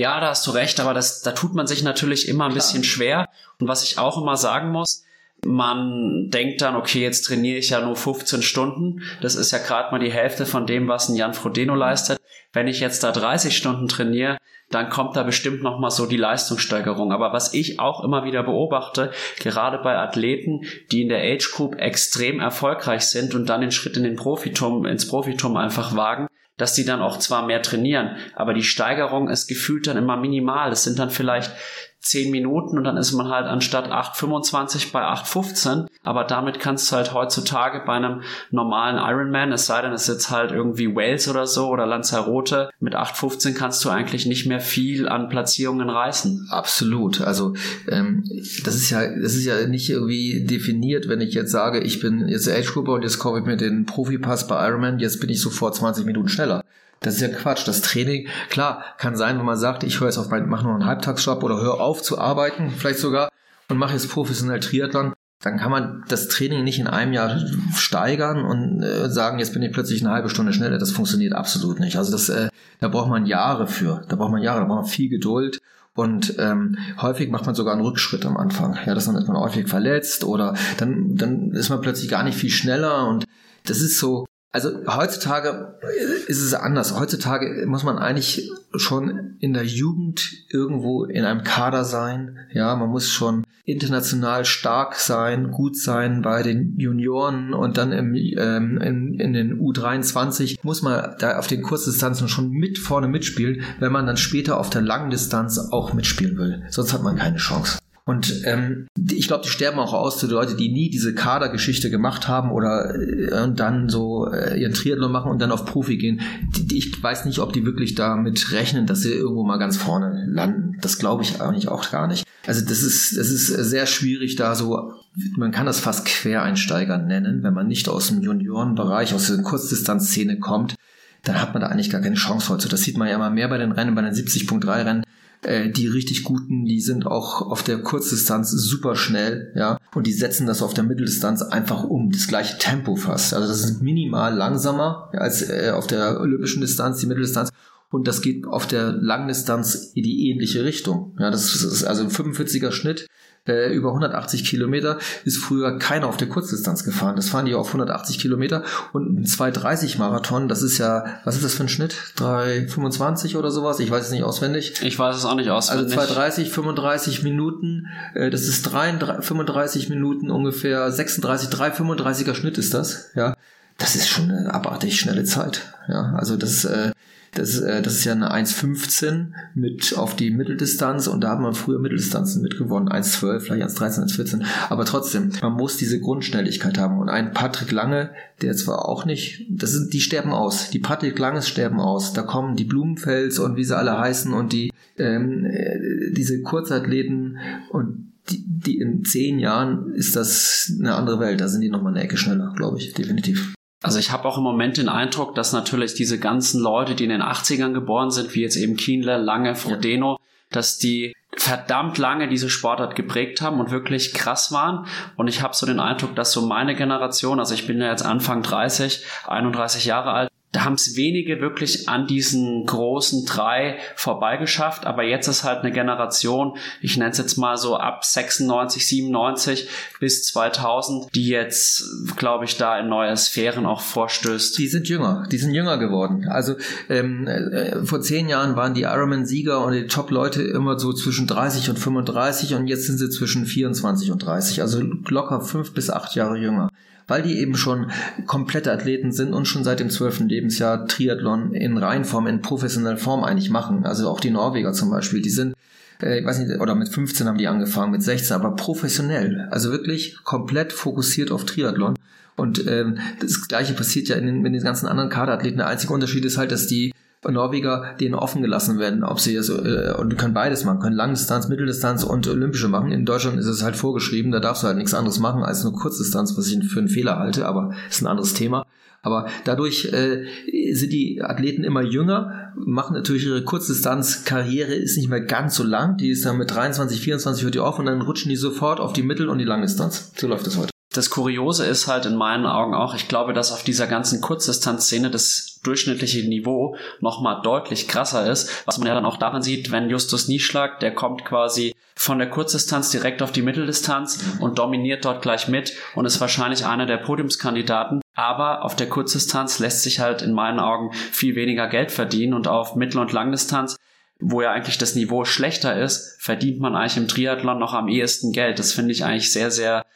Ja, da hast du recht, aber das, da tut man sich natürlich immer ein Klar. bisschen schwer. Und was ich auch immer sagen muss, man denkt dann, okay, jetzt trainiere ich ja nur 15 Stunden. Das ist ja gerade mal die Hälfte von dem, was ein Jan Frodeno leistet. Wenn ich jetzt da 30 Stunden trainiere, dann kommt da bestimmt noch mal so die Leistungssteigerung. Aber was ich auch immer wieder beobachte, gerade bei Athleten, die in der Age Group extrem erfolgreich sind und dann den Schritt in den Profitum, ins Profitum einfach wagen, dass die dann auch zwar mehr trainieren, aber die Steigerung ist gefühlt dann immer minimal. Es sind dann vielleicht 10 Minuten und dann ist man halt anstatt 8,25 bei 8,15. Aber damit kannst du halt heutzutage bei einem normalen Ironman, es sei denn, es ist jetzt halt irgendwie Wales oder so oder Lanzarote, mit 8,15 kannst du eigentlich nicht mehr viel an Platzierungen reißen. Absolut. Also ähm, das ist ja, das ist ja nicht irgendwie definiert, wenn ich jetzt sage, ich bin jetzt Age Grouper und jetzt kaufe ich mir den Profi-Pass bei Ironman, jetzt bin ich sofort 20 Minuten schneller. Das ist ja Quatsch. Das Training, klar, kann sein, wenn man sagt, ich höre jetzt auf mein, mache nur einen Halbtagsjob oder höre auf zu arbeiten, vielleicht sogar, und mache jetzt professionell Triathlon, dann kann man das Training nicht in einem Jahr steigern und äh, sagen, jetzt bin ich plötzlich eine halbe Stunde schneller. Das funktioniert absolut nicht. Also das, äh, da braucht man Jahre für. Da braucht man Jahre, da braucht man viel Geduld. Und ähm, häufig macht man sogar einen Rückschritt am Anfang. Ja, dass dann ist man häufig verletzt oder dann, dann ist man plötzlich gar nicht viel schneller und das ist so, Also heutzutage ist es anders. Heutzutage muss man eigentlich schon in der Jugend irgendwo in einem Kader sein. Ja, man muss schon international stark sein, gut sein bei den Junioren und dann im, ähm, in, in den U23 muss man da auf den Kurzdistanzen schon mit vorne mitspielen, wenn man dann später auf der langen Distanz auch mitspielen will. Sonst hat man keine Chance. Und ähm, ich glaube, die sterben auch aus zu den Leuten, die nie diese Kadergeschichte gemacht haben oder äh, und dann so äh, ihren Triathlon machen und dann auf Profi gehen. Die, die, ich weiß nicht, ob die wirklich damit rechnen, dass sie irgendwo mal ganz vorne landen. Das glaube ich eigentlich auch gar nicht. Also das ist, das ist sehr schwierig, da so, man kann das fast Quereinsteiger nennen, wenn man nicht aus dem Juniorenbereich, aus der Kurzdistanzszene kommt, dann hat man da eigentlich gar keine Chance heute. Das sieht man ja immer mehr bei den Rennen, bei den 70.3 Rennen äh, die richtig guten, die sind auch auf der Kurzdistanz super schnell, ja, und die setzen das auf der Mitteldistanz einfach um, das gleiche Tempo fast. Also das ist minimal langsamer als äh, auf der olympischen Distanz, die Mitteldistanz. Und das geht auf der Langdistanz in die ähnliche Richtung. Ja, das ist also ein 45er Schnitt äh, über 180 Kilometer ist früher keiner auf der Kurzdistanz gefahren. Das fahren die auf 180 Kilometer und ein 230 Marathon, das ist ja, was ist das für ein Schnitt? 325 oder sowas? Ich weiß es nicht auswendig. Ich weiß es auch nicht auswendig. Also 230, 35 Minuten, äh, das ist 33, 35 Minuten ungefähr, 36, 335er Schnitt ist das, ja. Das ist schon eine abartig schnelle Zeit. Ja, also das, äh, das, äh, das ist ja eine 1,15 mit auf die Mitteldistanz und da hat man früher Mitteldistanzen mitgewonnen. 1,12, vielleicht 1,13, 1,14. Aber trotzdem, man muss diese Grundschnelligkeit haben. Und ein Patrick Lange, der zwar auch nicht, das sind, die sterben aus. Die Patrick Langes sterben aus. Da kommen die Blumenfels und wie sie alle heißen und die, ähm, äh, diese Kurzathleten und die, die in zehn Jahren ist das eine andere Welt. Da sind die nochmal eine Ecke schneller, glaube ich, definitiv. Also ich habe auch im Moment den Eindruck, dass natürlich diese ganzen Leute, die in den 80ern geboren sind, wie jetzt eben Kienle, Lange, Frodeno, ja. dass die verdammt lange diese Sportart geprägt haben und wirklich krass waren. Und ich habe so den Eindruck, dass so meine Generation, also ich bin ja jetzt Anfang 30, 31 Jahre alt, da haben es wenige wirklich an diesen großen drei vorbeigeschafft, aber jetzt ist halt eine Generation, ich nenne es jetzt mal so ab 96, 97 bis 2000, die jetzt, glaube ich, da in neue Sphären auch vorstößt. Die sind jünger, die sind jünger geworden. Also ähm, äh, vor zehn Jahren waren die Ironman-Sieger und die Top-Leute immer so zwischen 30 und 35 und jetzt sind sie zwischen 24 und 30, also locker fünf bis acht Jahre jünger weil die eben schon komplette Athleten sind und schon seit dem zwölften Lebensjahr Triathlon in Reinform, in professioneller Form eigentlich machen. Also auch die Norweger zum Beispiel, die sind äh, ich weiß nicht, oder mit 15 haben die angefangen, mit 16, aber professionell. Also wirklich komplett fokussiert auf Triathlon. Und ähm, das Gleiche passiert ja in den, in den ganzen anderen Kaderathleten. Der einzige Unterschied ist halt, dass die Norweger denen offen gelassen werden, ob sie es äh, und können beides machen, können Langdistanz, Mitteldistanz und Olympische machen. In Deutschland ist es halt vorgeschrieben, da darfst du halt nichts anderes machen als nur Kurzdistanz, was ich für einen Fehler halte, aber ist ein anderes Thema. Aber dadurch äh, sind die Athleten immer jünger, machen natürlich ihre Kurzdistanzkarriere ist nicht mehr ganz so lang. Die ist dann mit 23, 24 hört die auf und dann rutschen die sofort auf die Mittel- und die Langdistanz. So läuft das heute. Das Kuriose ist halt in meinen Augen auch, ich glaube, dass auf dieser ganzen Kurzdistanzszene das durchschnittliche Niveau nochmal deutlich krasser ist, was man ja dann auch daran sieht, wenn Justus Nieschlag, der kommt quasi von der Kurzdistanz direkt auf die Mitteldistanz und dominiert dort gleich mit und ist wahrscheinlich einer der Podiumskandidaten. Aber auf der Kurzdistanz lässt sich halt in meinen Augen viel weniger Geld verdienen und auf Mittel- und Langdistanz wo ja eigentlich das Niveau schlechter ist, verdient man eigentlich im Triathlon noch am ehesten Geld. Das finde ich eigentlich sehr, sehr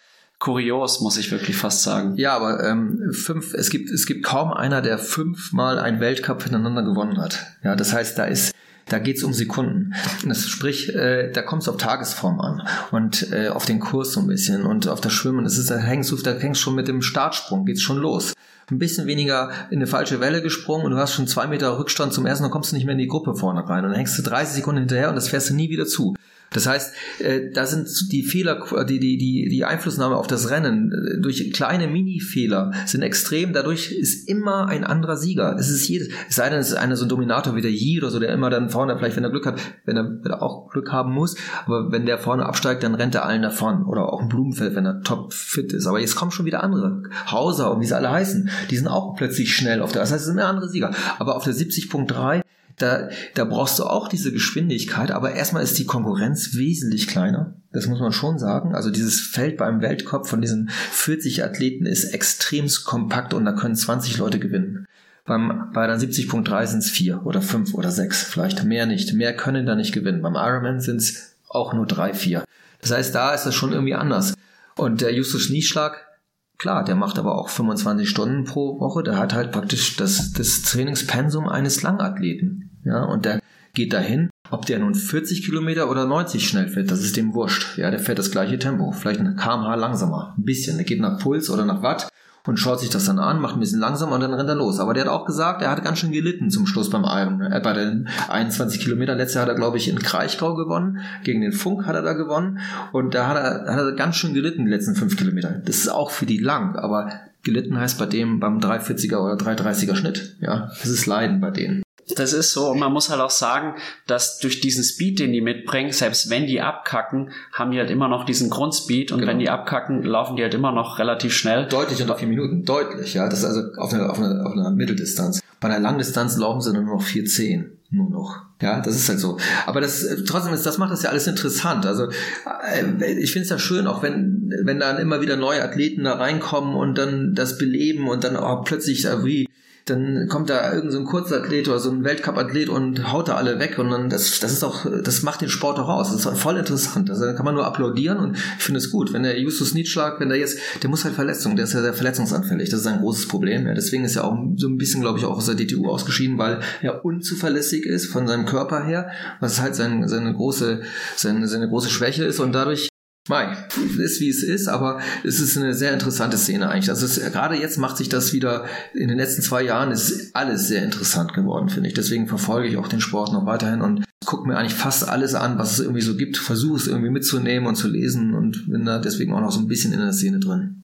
kurios, muss ich wirklich fast sagen. Ja, aber ähm, fünf, es gibt, es gibt kaum einer, der fünfmal einen Weltcup hintereinander gewonnen hat. Ja, das heißt, da ist da geht's um Sekunden. Das sprich, äh, da kommt es auf Tagesform an und äh, auf den Kurs so ein bisschen und auf das Schwimmen. Das ist, da hängst du, da hängst schon mit dem Startsprung, geht's schon los. Ein bisschen weniger in eine falsche Welle gesprungen und du hast schon zwei Meter Rückstand zum ersten, dann kommst du nicht mehr in die Gruppe vorne rein und dann hängst du 30 Sekunden hinterher und das fährst du nie wieder zu. Das heißt, äh, da sind die Fehler, die, die, die, die Einflussnahme auf das Rennen äh, durch kleine Mini-Fehler sind extrem. Dadurch ist immer ein anderer Sieger. Es ist jedes, es sei denn, es ist einer so ein Dominator wie der Yi oder so, der immer dann vorne, vielleicht wenn er Glück hat, wenn er, wenn er auch Glück haben muss, aber wenn der vorne absteigt, dann rennt er allen davon. Oder auch ein Blumenfeld, wenn er top fit ist. Aber jetzt kommen schon wieder andere. Hauser und wie sie alle heißen, die sind auch plötzlich schnell auf der, das heißt, es sind andere Sieger. Aber auf der 70.3 Da, da brauchst du auch diese Geschwindigkeit, aber erstmal ist die Konkurrenz wesentlich kleiner. Das muss man schon sagen. Also dieses Feld beim Weltcup von diesen 40 Athleten ist extremst kompakt und da können 20 Leute gewinnen. Beim, bei der 70.3 sind es vier oder fünf oder sechs, vielleicht mehr nicht. Mehr können da nicht gewinnen. Beim Ironman sind es auch nur drei, vier. Das heißt, da ist das schon irgendwie anders. Und der Justus Nieschlag, klar, der macht aber auch 25 Stunden pro Woche. Der hat halt praktisch das, das Trainingspensum eines Langathleten. Ja, und der geht dahin. Ob der nun 40 Kilometer oder 90 schnell fährt, das ist dem wurscht. Ja, der fährt das gleiche Tempo. Vielleicht ein kmh langsamer. Ein bisschen. Der geht nach Puls oder nach Watt und schaut sich das dann an, macht ein bisschen langsamer und dann rennt er los. Aber der hat auch gesagt, er hat ganz schön gelitten zum Schluss beim Iron, äh, bei den 21 Kilometern. Letztes Jahr hat er, glaube ich, in Kraichgau gewonnen. Gegen den Funk hat er da gewonnen. Und da hat er, hat er ganz schön gelitten, die letzten fünf Kilometer. Das ist auch für die lang, aber gelitten heißt bei dem beim 340er oder 330er Schnitt. Ja, das ist Leiden bei denen. Das ist so. Und man muss halt auch sagen, dass durch diesen Speed, den die mitbringen, selbst wenn die abkacken, haben die halt immer noch diesen Grundspeed. Und genau. wenn die abkacken, laufen die halt immer noch relativ schnell. Deutlich unter vier Minuten. Deutlich, ja. Das ist also auf einer, auf einer, auf einer Mitteldistanz. Bei einer Langdistanz laufen sie nur noch 4,10. Nur noch. Ja, das ist halt so. Aber das trotzdem ist, das macht das ja alles interessant. Also äh, ich finde es ja schön, auch wenn, wenn dann immer wieder neue Athleten da reinkommen und dann das beleben und dann auch plötzlich wie dann kommt da irgendein so Kurzathlet oder so ein Weltcup-Athlet und haut da alle weg und dann das, das ist auch, das macht den Sport auch aus. Das ist voll interessant. Also da kann man nur applaudieren und ich finde es gut. Wenn der Justus Niedschlag, wenn der jetzt, der muss halt Verletzungen, der ist ja sehr verletzungsanfällig. Das ist ein großes Problem. Ja, deswegen ist er auch so ein bisschen, glaube ich, auch aus der DTU ausgeschieden, weil er unzuverlässig ist von seinem Körper her, was halt sein, seine große, seine, seine große Schwäche ist und dadurch Mai, ist wie es ist, aber es ist eine sehr interessante Szene eigentlich. Also es, gerade jetzt macht sich das wieder, in den letzten zwei Jahren ist alles sehr interessant geworden, finde ich. Deswegen verfolge ich auch den Sport noch weiterhin und gucke mir eigentlich fast alles an, was es irgendwie so gibt, versuche es irgendwie mitzunehmen und zu lesen und bin da deswegen auch noch so ein bisschen in der Szene drin.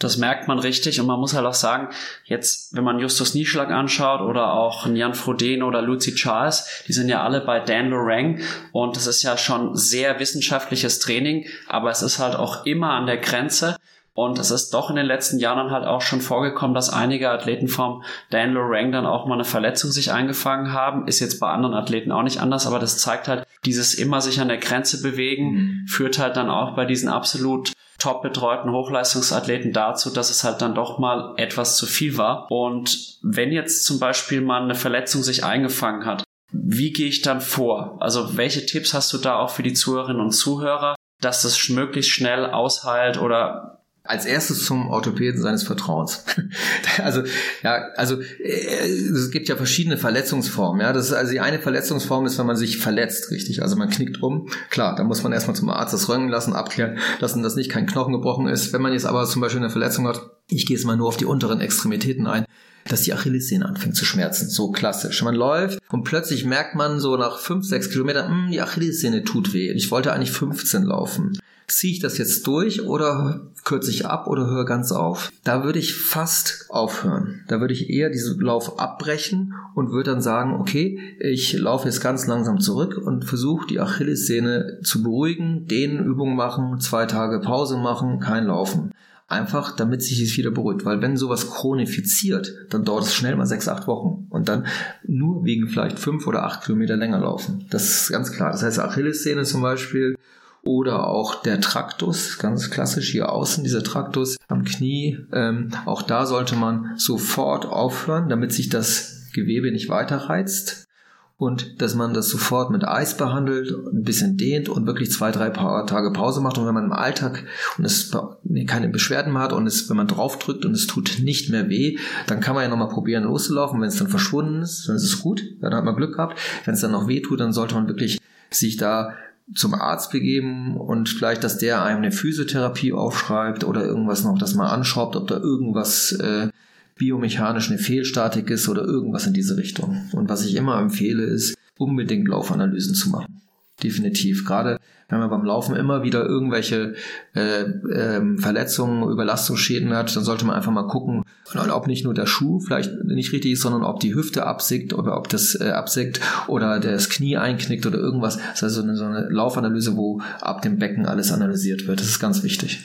Das merkt man richtig und man muss halt auch sagen, jetzt, wenn man Justus Nieschlag anschaut oder auch Jan Frodeno oder Lucy Charles, die sind ja alle bei Dan Lorang und das ist ja schon sehr wissenschaftliches Training, aber es ist halt auch immer an der Grenze und es ist doch in den letzten Jahren halt auch schon vorgekommen, dass einige Athleten vom Dan Lorang dann auch mal eine Verletzung sich eingefangen haben. Ist jetzt bei anderen Athleten auch nicht anders, aber das zeigt halt, dieses immer sich an der Grenze bewegen, mhm. führt halt dann auch bei diesen absolut top betreuten Hochleistungsathleten dazu, dass es halt dann doch mal etwas zu viel war. Und wenn jetzt zum Beispiel mal eine Verletzung sich eingefangen hat, wie gehe ich dann vor? Also welche Tipps hast du da auch für die Zuhörerinnen und Zuhörer, dass das möglichst schnell ausheilt oder als erstes zum Orthopäden seines Vertrauens. [laughs] also ja, also äh, es gibt ja verschiedene Verletzungsformen. Ja, das ist also die eine Verletzungsform ist, wenn man sich verletzt, richtig. Also man knickt um. Klar, da muss man erstmal zum Arzt das röntgen lassen, abklären, dass das nicht kein Knochen gebrochen ist. Wenn man jetzt aber zum Beispiel eine Verletzung hat, ich gehe jetzt mal nur auf die unteren Extremitäten ein, dass die Achillessehne anfängt zu schmerzen. So klassisch. Man läuft und plötzlich merkt man so nach fünf, sechs Kilometern, hm, die Achillessehne tut weh. Ich wollte eigentlich 15 laufen ziehe ich das jetzt durch oder kürze ich ab oder höre ganz auf? Da würde ich fast aufhören. Da würde ich eher diesen Lauf abbrechen und würde dann sagen, okay, ich laufe jetzt ganz langsam zurück und versuche die Achillessehne zu beruhigen, dehnen Übungen machen, zwei Tage Pause machen, kein Laufen. Einfach, damit sich es wieder beruhigt. Weil wenn sowas chronifiziert, dann dauert es schnell mal sechs, acht Wochen. Und dann nur wegen vielleicht fünf oder acht Kilometer länger laufen. Das ist ganz klar. Das heißt, Achillessehne zum Beispiel oder auch der Traktus, ganz klassisch hier außen, dieser Traktus am Knie. Ähm, auch da sollte man sofort aufhören, damit sich das Gewebe nicht weiter reizt und dass man das sofort mit Eis behandelt, ein bisschen dehnt und wirklich zwei, drei Tage Pause macht. Und wenn man im Alltag und es keine Beschwerden mehr hat und es, wenn man draufdrückt und es tut nicht mehr weh, dann kann man ja nochmal probieren loszulaufen. Wenn es dann verschwunden ist, dann ist es gut, dann hat man Glück gehabt. Wenn es dann noch weh tut, dann sollte man wirklich sich da zum Arzt begeben und vielleicht, dass der einem eine Physiotherapie aufschreibt oder irgendwas noch, dass man anschaut, ob da irgendwas äh, biomechanisch eine Fehlstatik ist oder irgendwas in diese Richtung. Und was ich immer empfehle, ist, unbedingt Laufanalysen zu machen. Definitiv. Gerade wenn man beim Laufen immer wieder irgendwelche äh, äh, Verletzungen, Überlastungsschäden hat, dann sollte man einfach mal gucken, ob nicht nur der Schuh vielleicht nicht richtig ist, sondern ob die Hüfte absickt oder ob das äh, absickt oder das Knie einknickt oder irgendwas. Das ist also eine, so eine Laufanalyse, wo ab dem Becken alles analysiert wird. Das ist ganz wichtig.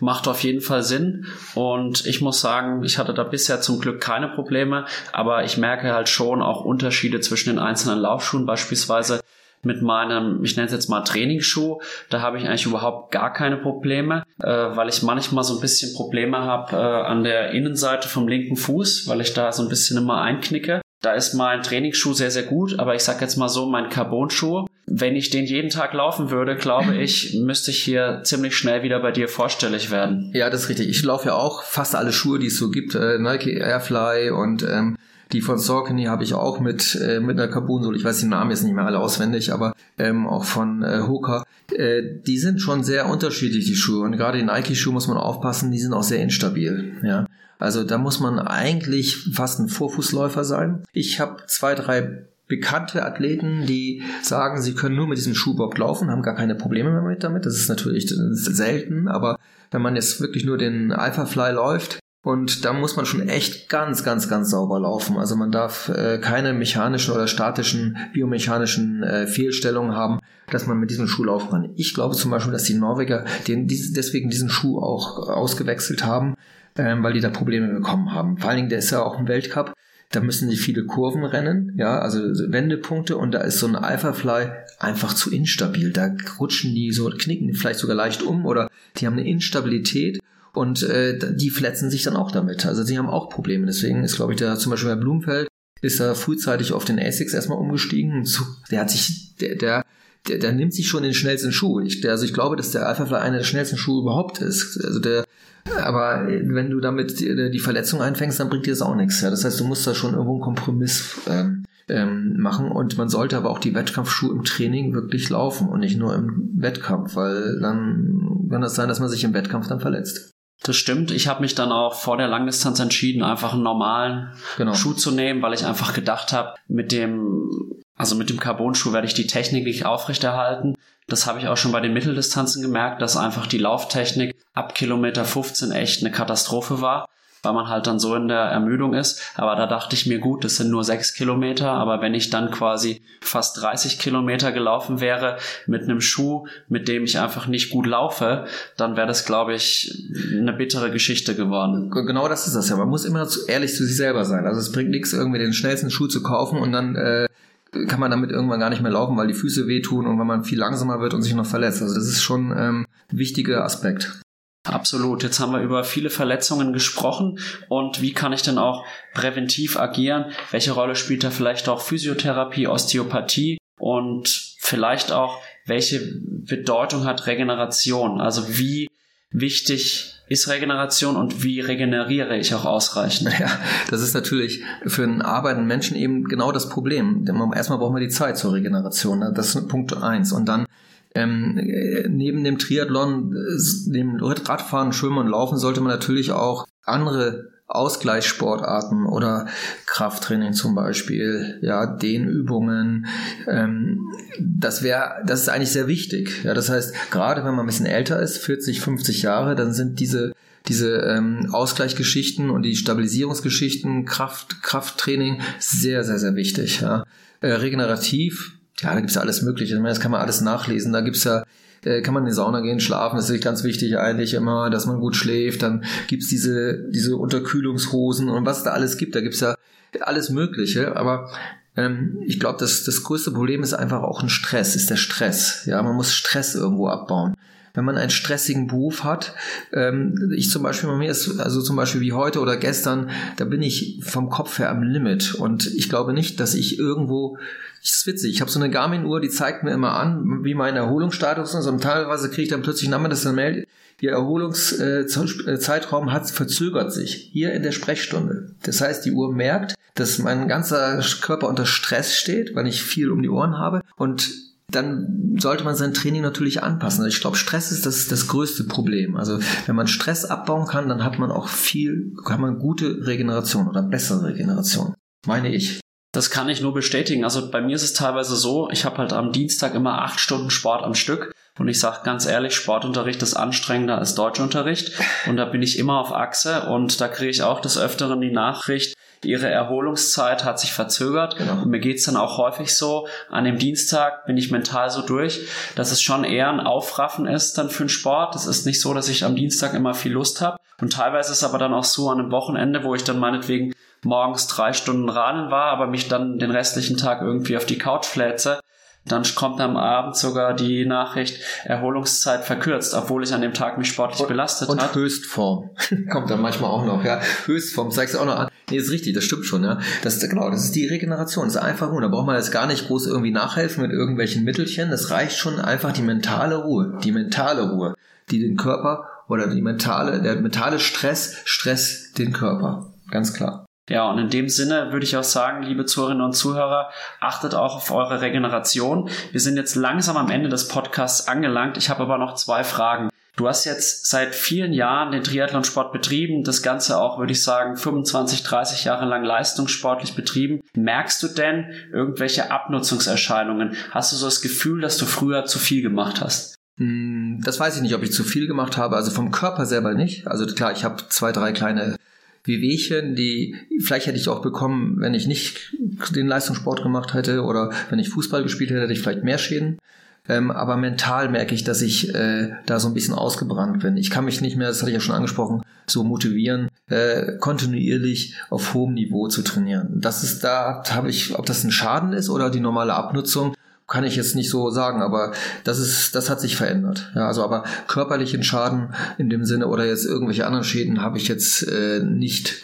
macht auf jeden Fall Sinn. Und ich muss sagen, ich hatte da bisher zum Glück keine Probleme, aber ich merke halt schon auch Unterschiede zwischen den einzelnen Laufschuhen. Beispielsweise mit meinem, ich nenne es jetzt mal Trainingsschuh, da habe ich eigentlich überhaupt gar keine Probleme, äh, weil ich manchmal so ein bisschen Probleme habe äh, an der Innenseite vom linken Fuß, weil ich da so ein bisschen immer einknicke. Da ist mein Trainingsschuh sehr, sehr gut, aber ich sag jetzt mal so, mein Carbon-Schuh, wenn ich den jeden Tag laufen würde, glaube [laughs] ich, müsste ich hier ziemlich schnell wieder bei dir vorstellig werden. Ja, das ist richtig. Ich laufe ja auch fast alle Schuhe, die es so gibt. Äh, Nike Airfly und ähm, die von Saucony habe ich auch mit, äh, mit einer Carbonsohle. Ich weiß die Namen jetzt nicht mehr alle auswendig, aber ähm, auch von äh, Hoka. Äh, die sind schon sehr unterschiedlich, die Schuhe. Und gerade die Nike-Schuhe muss man aufpassen, die sind auch sehr instabil. Ja. Also da muss man eigentlich fast ein Vorfußläufer sein. Ich habe zwei, drei bekannte Athleten, die sagen, sie können nur mit diesem Schuhbock laufen, haben gar keine Probleme mehr mit damit. Das ist natürlich selten, aber wenn man jetzt wirklich nur den Alpha Fly läuft, und da muss man schon echt ganz, ganz, ganz sauber laufen. Also man darf äh, keine mechanischen oder statischen, biomechanischen äh, Fehlstellungen haben, dass man mit diesem Schuh laufen kann. Ich glaube zum Beispiel, dass die Norweger den, dies, deswegen diesen Schuh auch ausgewechselt haben, ähm, weil die da Probleme bekommen haben. Vor allen Dingen, der ist ja auch im Weltcup. Da müssen die viele Kurven rennen, ja, also Wendepunkte und da ist so ein Alpha-Fly einfach zu instabil. Da rutschen die so, knicken vielleicht sogar leicht um oder die haben eine Instabilität und äh, die verletzen sich dann auch damit. Also sie haben auch Probleme. Deswegen ist, glaube ich, der zum Beispiel bei Blumfeld ist er frühzeitig auf den ASICS erstmal umgestiegen. Der hat sich, der, der, der, der nimmt sich schon den schnellsten Schuh. Ich, der, also ich glaube, dass der Alpha Fly einer der schnellsten Schuhe überhaupt ist. Also der, aber wenn du damit die, die Verletzung einfängst, dann bringt dir das auch nichts. Ja? Das heißt, du musst da schon irgendwo einen Kompromiss ähm, ähm, machen und man sollte aber auch die Wettkampfschuhe im Training wirklich laufen und nicht nur im Wettkampf, weil dann kann das sein, dass man sich im Wettkampf dann verletzt. Das stimmt. Ich habe mich dann auch vor der Langdistanz entschieden, einfach einen normalen genau. Schuh zu nehmen, weil ich einfach gedacht habe, mit dem, also mit dem Carbon-Schuh werde ich die Technik nicht aufrechterhalten. Das habe ich auch schon bei den Mitteldistanzen gemerkt, dass einfach die Lauftechnik ab Kilometer 15 echt eine Katastrophe war weil man halt dann so in der Ermüdung ist. Aber da dachte ich mir, gut, das sind nur sechs Kilometer, aber wenn ich dann quasi fast 30 Kilometer gelaufen wäre mit einem Schuh, mit dem ich einfach nicht gut laufe, dann wäre das, glaube ich, eine bittere Geschichte geworden. Genau das ist das ja. Man muss immer ehrlich zu sich selber sein. Also es bringt nichts, irgendwie den schnellsten Schuh zu kaufen und dann äh, kann man damit irgendwann gar nicht mehr laufen, weil die Füße wehtun und weil man viel langsamer wird und sich noch verletzt. Also das ist schon ähm, ein wichtiger Aspekt. Absolut. Jetzt haben wir über viele Verletzungen gesprochen und wie kann ich denn auch präventiv agieren? Welche Rolle spielt da vielleicht auch Physiotherapie, Osteopathie und vielleicht auch welche Bedeutung hat Regeneration? Also wie wichtig ist Regeneration und wie regeneriere ich auch ausreichend? Ja, das ist natürlich für einen arbeitenden Menschen eben genau das Problem. Erstmal brauchen wir die Zeit zur Regeneration. Ne? Das ist Punkt eins. Und dann ähm, neben dem Triathlon, dem Radfahren, Schwimmen und Laufen sollte man natürlich auch andere Ausgleichssportarten oder Krafttraining zum Beispiel, ja, Dehnübungen, ähm, das wäre, das ist eigentlich sehr wichtig. Ja, das heißt, gerade wenn man ein bisschen älter ist, 40, 50 Jahre, dann sind diese diese ähm, Ausgleichsgeschichten und die Stabilisierungsgeschichten, Kraft, Krafttraining sehr, sehr, sehr wichtig. Ja. Äh, regenerativ ja, da gibt's ja alles Mögliche. Ich meine, das kann man alles nachlesen. Da gibt's ja äh, kann man in die Sauna gehen, schlafen, das ist ganz wichtig eigentlich immer, dass man gut schläft. Dann gibt's diese, diese Unterkühlungshosen und was es da alles gibt. Da gibt's ja alles Mögliche. Aber ähm, ich glaube, das, das größte Problem ist einfach auch ein Stress, ist der Stress. Ja, man muss Stress irgendwo abbauen wenn man einen stressigen Beruf hat. Ähm, ich zum Beispiel bei mir ist, also zum Beispiel wie heute oder gestern, da bin ich vom Kopf her am Limit. Und ich glaube nicht, dass ich irgendwo das ist witzig. Ich habe so eine Garmin-Uhr, die zeigt mir immer an, wie mein Erholungsstatus ist. Und teilweise kriege ich dann plötzlich Nachmittags eine Mail, Ihr Erholungszeitraum hat verzögert sich hier in der Sprechstunde. Das heißt, die Uhr merkt, dass mein ganzer Körper unter Stress steht, weil ich viel um die Ohren habe und dann sollte man sein Training natürlich anpassen. Also ich glaube, Stress ist das, das größte Problem. Also wenn man Stress abbauen kann, dann hat man auch viel, kann man gute Regeneration oder bessere Regeneration, meine ich. Das kann ich nur bestätigen. Also bei mir ist es teilweise so, ich habe halt am Dienstag immer acht Stunden Sport am Stück Und ich sage ganz ehrlich, Sportunterricht ist anstrengender als Deutschunterricht. Und da bin ich immer auf Achse und da kriege ich auch des Öfteren die Nachricht, ihre Erholungszeit hat sich verzögert. Genau. Und mir geht's dann auch häufig so, an dem Dienstag bin ich mental so durch, dass es schon eher ein Aufraffen ist dann für den Sport. Es ist nicht so, dass ich am Dienstag immer viel Lust habe. Und teilweise ist es aber dann auch so an einem Wochenende, wo ich dann meinetwegen morgens drei Stunden radeln war, aber mich dann den restlichen Tag irgendwie auf die Couch fläze, dann kommt am Abend sogar die Nachricht, Erholungszeit verkürzt, obwohl ich an dem Tag mich sportlich und, belastet habe. Und hat. Höchstform [laughs] kommt dann manchmal auch noch, ja. Höchstform zeigst du auch noch an. Nee, ist richtig, das stimmt schon, ja. Das ist, genau, das ist die Regeneration. Das ist einfach nur, da braucht man jetzt gar nicht groß irgendwie nachhelfen mit irgendwelchen Mittelchen. Das reicht schon einfach die mentale Ruhe, die mentale Ruhe, die den Körper oder die mentale, der mentale Stress stresst den Körper. Ganz klar. Ja, und in dem Sinne würde ich auch sagen, liebe Zuhörerinnen und Zuhörer, achtet auch auf eure Regeneration. Wir sind jetzt langsam am Ende des Podcasts angelangt. Ich habe aber noch zwei Fragen. Du hast jetzt seit vielen Jahren den Triathlonsport betrieben, das Ganze auch, würde ich sagen, 25, 30 Jahre lang leistungssportlich betrieben. Merkst du denn irgendwelche Abnutzungserscheinungen? Hast du so das Gefühl, dass du früher zu viel gemacht hast? Hm, das weiß ich nicht, ob ich zu viel gemacht habe. Also vom Körper selber nicht. Also klar, ich habe zwei, drei kleine Wehwehchen, die vielleicht hätte ich auch bekommen, wenn ich nicht den Leistungssport gemacht hätte oder wenn ich Fußball gespielt hätte, hätte ich vielleicht mehr Schäden. Ähm, aber mental merke ich, dass ich äh, da so ein bisschen ausgebrannt bin. Ich kann mich nicht mehr, das hatte ich ja schon angesprochen, so motivieren, äh, kontinuierlich auf hohem Niveau zu trainieren. Das ist da, habe ich, ob das ein Schaden ist oder die normale Abnutzung, kann ich jetzt nicht so sagen, aber das ist, das hat sich verändert. Ja, also aber körperlichen Schaden in dem Sinne oder jetzt irgendwelche anderen Schäden habe ich jetzt äh, nicht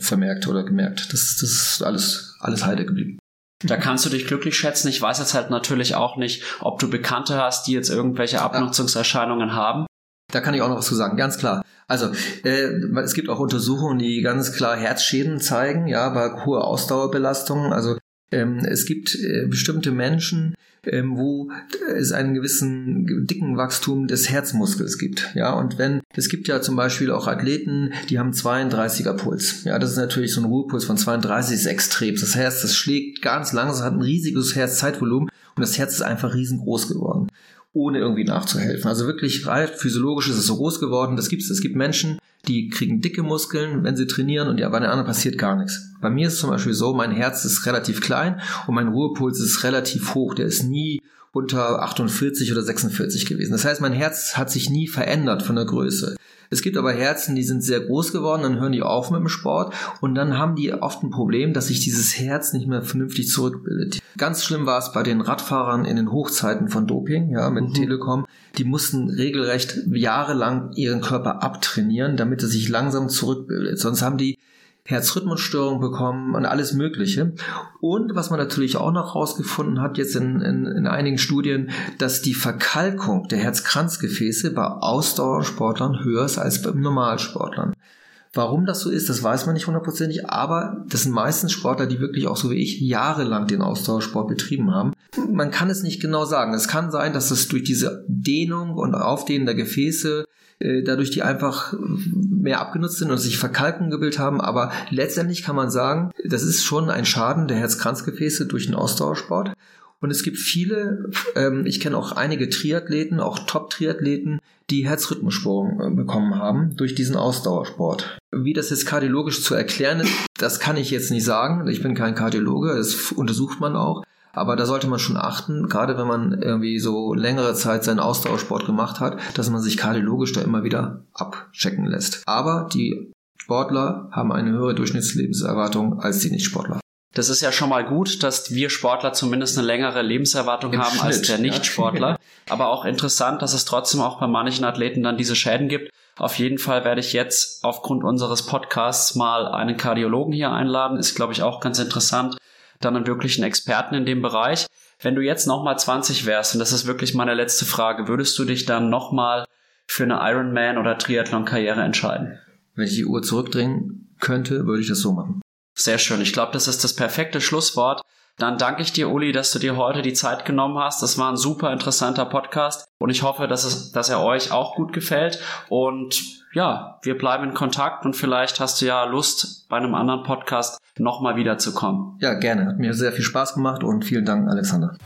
vermerkt oder gemerkt. Das, das ist alles, alles heile geblieben. Da kannst du dich glücklich schätzen. Ich weiß jetzt halt natürlich auch nicht, ob du Bekannte hast, die jetzt irgendwelche Abnutzungserscheinungen haben. Da kann ich auch noch was zu sagen, ganz klar. Also äh, es gibt auch Untersuchungen, die ganz klar Herzschäden zeigen, ja, bei hoher Ausdauerbelastung. Also es gibt äh, bestimmte Menschen, ähm, wo es einen gewissen dicken Wachstum des Herzmuskels gibt. Ja, und wenn, es gibt ja zum Beispiel auch Athleten, die haben 32er Puls. Ja, das ist natürlich so ein Ruhepuls von 32 ist extrem. Das Herz, das schlägt ganz langsam, hat ein riesiges Herzzeitvolumen und das Herz ist einfach riesengroß geworden ohne irgendwie nachzuhelfen. Also wirklich rein physiologisch ist es so groß geworden. Das gibt's. Es gibt Menschen, die kriegen dicke Muskeln, wenn sie trainieren und ja, bei den anderen passiert gar nichts. Bei mir ist es zum Beispiel so, mein Herz ist relativ klein und mein Ruhepuls ist relativ hoch. Der ist nie unter 48 oder 46 gewesen. Das heißt, mein Herz hat sich nie verändert von der Größe. Es gibt aber Herzen, die sind sehr groß geworden, dann hören die auf mit dem Sport und dann haben die oft ein Problem, dass sich dieses Herz nicht mehr vernünftig zurückbildet. Ganz schlimm war es bei den Radfahrern in den Hochzeiten von Doping, ja, mit mhm. Telekom. Die mussten regelrecht jahrelang ihren Körper abtrainieren, damit er sich langsam zurückbildet. Sonst haben die Herzrhythmusstörung bekommen und alles Mögliche. Und was man natürlich auch noch herausgefunden hat, jetzt in, in, in einigen Studien, dass die Verkalkung der Herzkranzgefäße bei Ausdauersportlern höher ist als bei Normalsportlern. Warum das so ist, das weiß man nicht hundertprozentig, aber das sind meistens Sportler, die wirklich auch so wie ich jahrelang den Ausdauersport betrieben haben. Man kann es nicht genau sagen. Es kann sein, dass es durch diese Dehnung und Aufdehnen der Gefäße dadurch die einfach mehr abgenutzt sind und sich Verkalkungen gebildet haben. Aber letztendlich kann man sagen, das ist schon ein Schaden der Herzkranzgefäße durch den Ausdauersport. Und es gibt viele, ähm, ich kenne auch einige Triathleten, auch Top-Triathleten, die Herzrhythmusstörungen äh, bekommen haben durch diesen Ausdauersport. Wie das jetzt kardiologisch zu erklären ist, das kann ich jetzt nicht sagen. Ich bin kein Kardiologe, das untersucht man auch. Aber da sollte man schon achten, gerade wenn man irgendwie so längere Zeit seinen Ausdauersport gemacht hat, dass man sich kardiologisch da immer wieder abchecken lässt. Aber die Sportler haben eine höhere Durchschnittslebenserwartung als die Nichtsportler. Das ist ja schon mal gut, dass wir Sportler zumindest eine längere Lebenserwartung Im haben Schnitt, als der Nichtsportler. Ja. [laughs] Aber auch interessant, dass es trotzdem auch bei manchen Athleten dann diese Schäden gibt. Auf jeden Fall werde ich jetzt aufgrund unseres Podcasts mal einen Kardiologen hier einladen. Ist, glaube ich, auch ganz interessant, dann einen wirklichen Experten in dem Bereich. Wenn du jetzt nochmal 20 wärst, und das ist wirklich meine letzte Frage, würdest du dich dann nochmal für eine Ironman oder Triathlon-Karriere entscheiden? Wenn ich die Uhr zurückdrehen könnte, würde ich das so machen. Sehr schön. Ich glaube, das ist das perfekte Schlusswort. Dann danke ich dir, Uli, dass du dir heute die Zeit genommen hast. Das war ein super interessanter Podcast und ich hoffe, dass, es, dass er euch auch gut gefällt. Und ja, wir bleiben in Kontakt und vielleicht hast du ja Lust, bei einem anderen Podcast nochmal wiederzukommen. Ja, gerne. Hat mir sehr viel Spaß gemacht und vielen Dank, Alexander.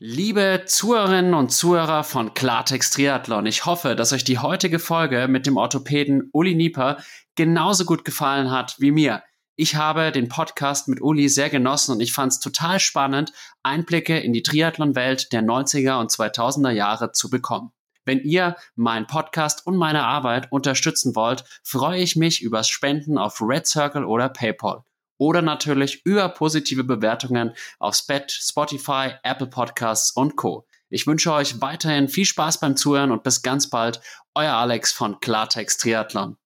Liebe Zuhörerinnen und Zuhörer von Klartext Triathlon, ich hoffe, dass euch die heutige Folge mit dem Orthopäden Uli Nieper genauso gut gefallen hat wie mir. Ich habe den Podcast mit Uli sehr genossen und ich fand es total spannend, Einblicke in die Triathlon-Welt der 90er und 2000er Jahre zu bekommen. Wenn ihr meinen Podcast und meine Arbeit unterstützen wollt, freue ich mich übers Spenden auf Red Circle oder PayPal oder natürlich über positive Bewertungen auf Spotify, Apple Podcasts und Co. Ich wünsche euch weiterhin viel Spaß beim Zuhören und bis ganz bald. Euer Alex von Klartext Triathlon.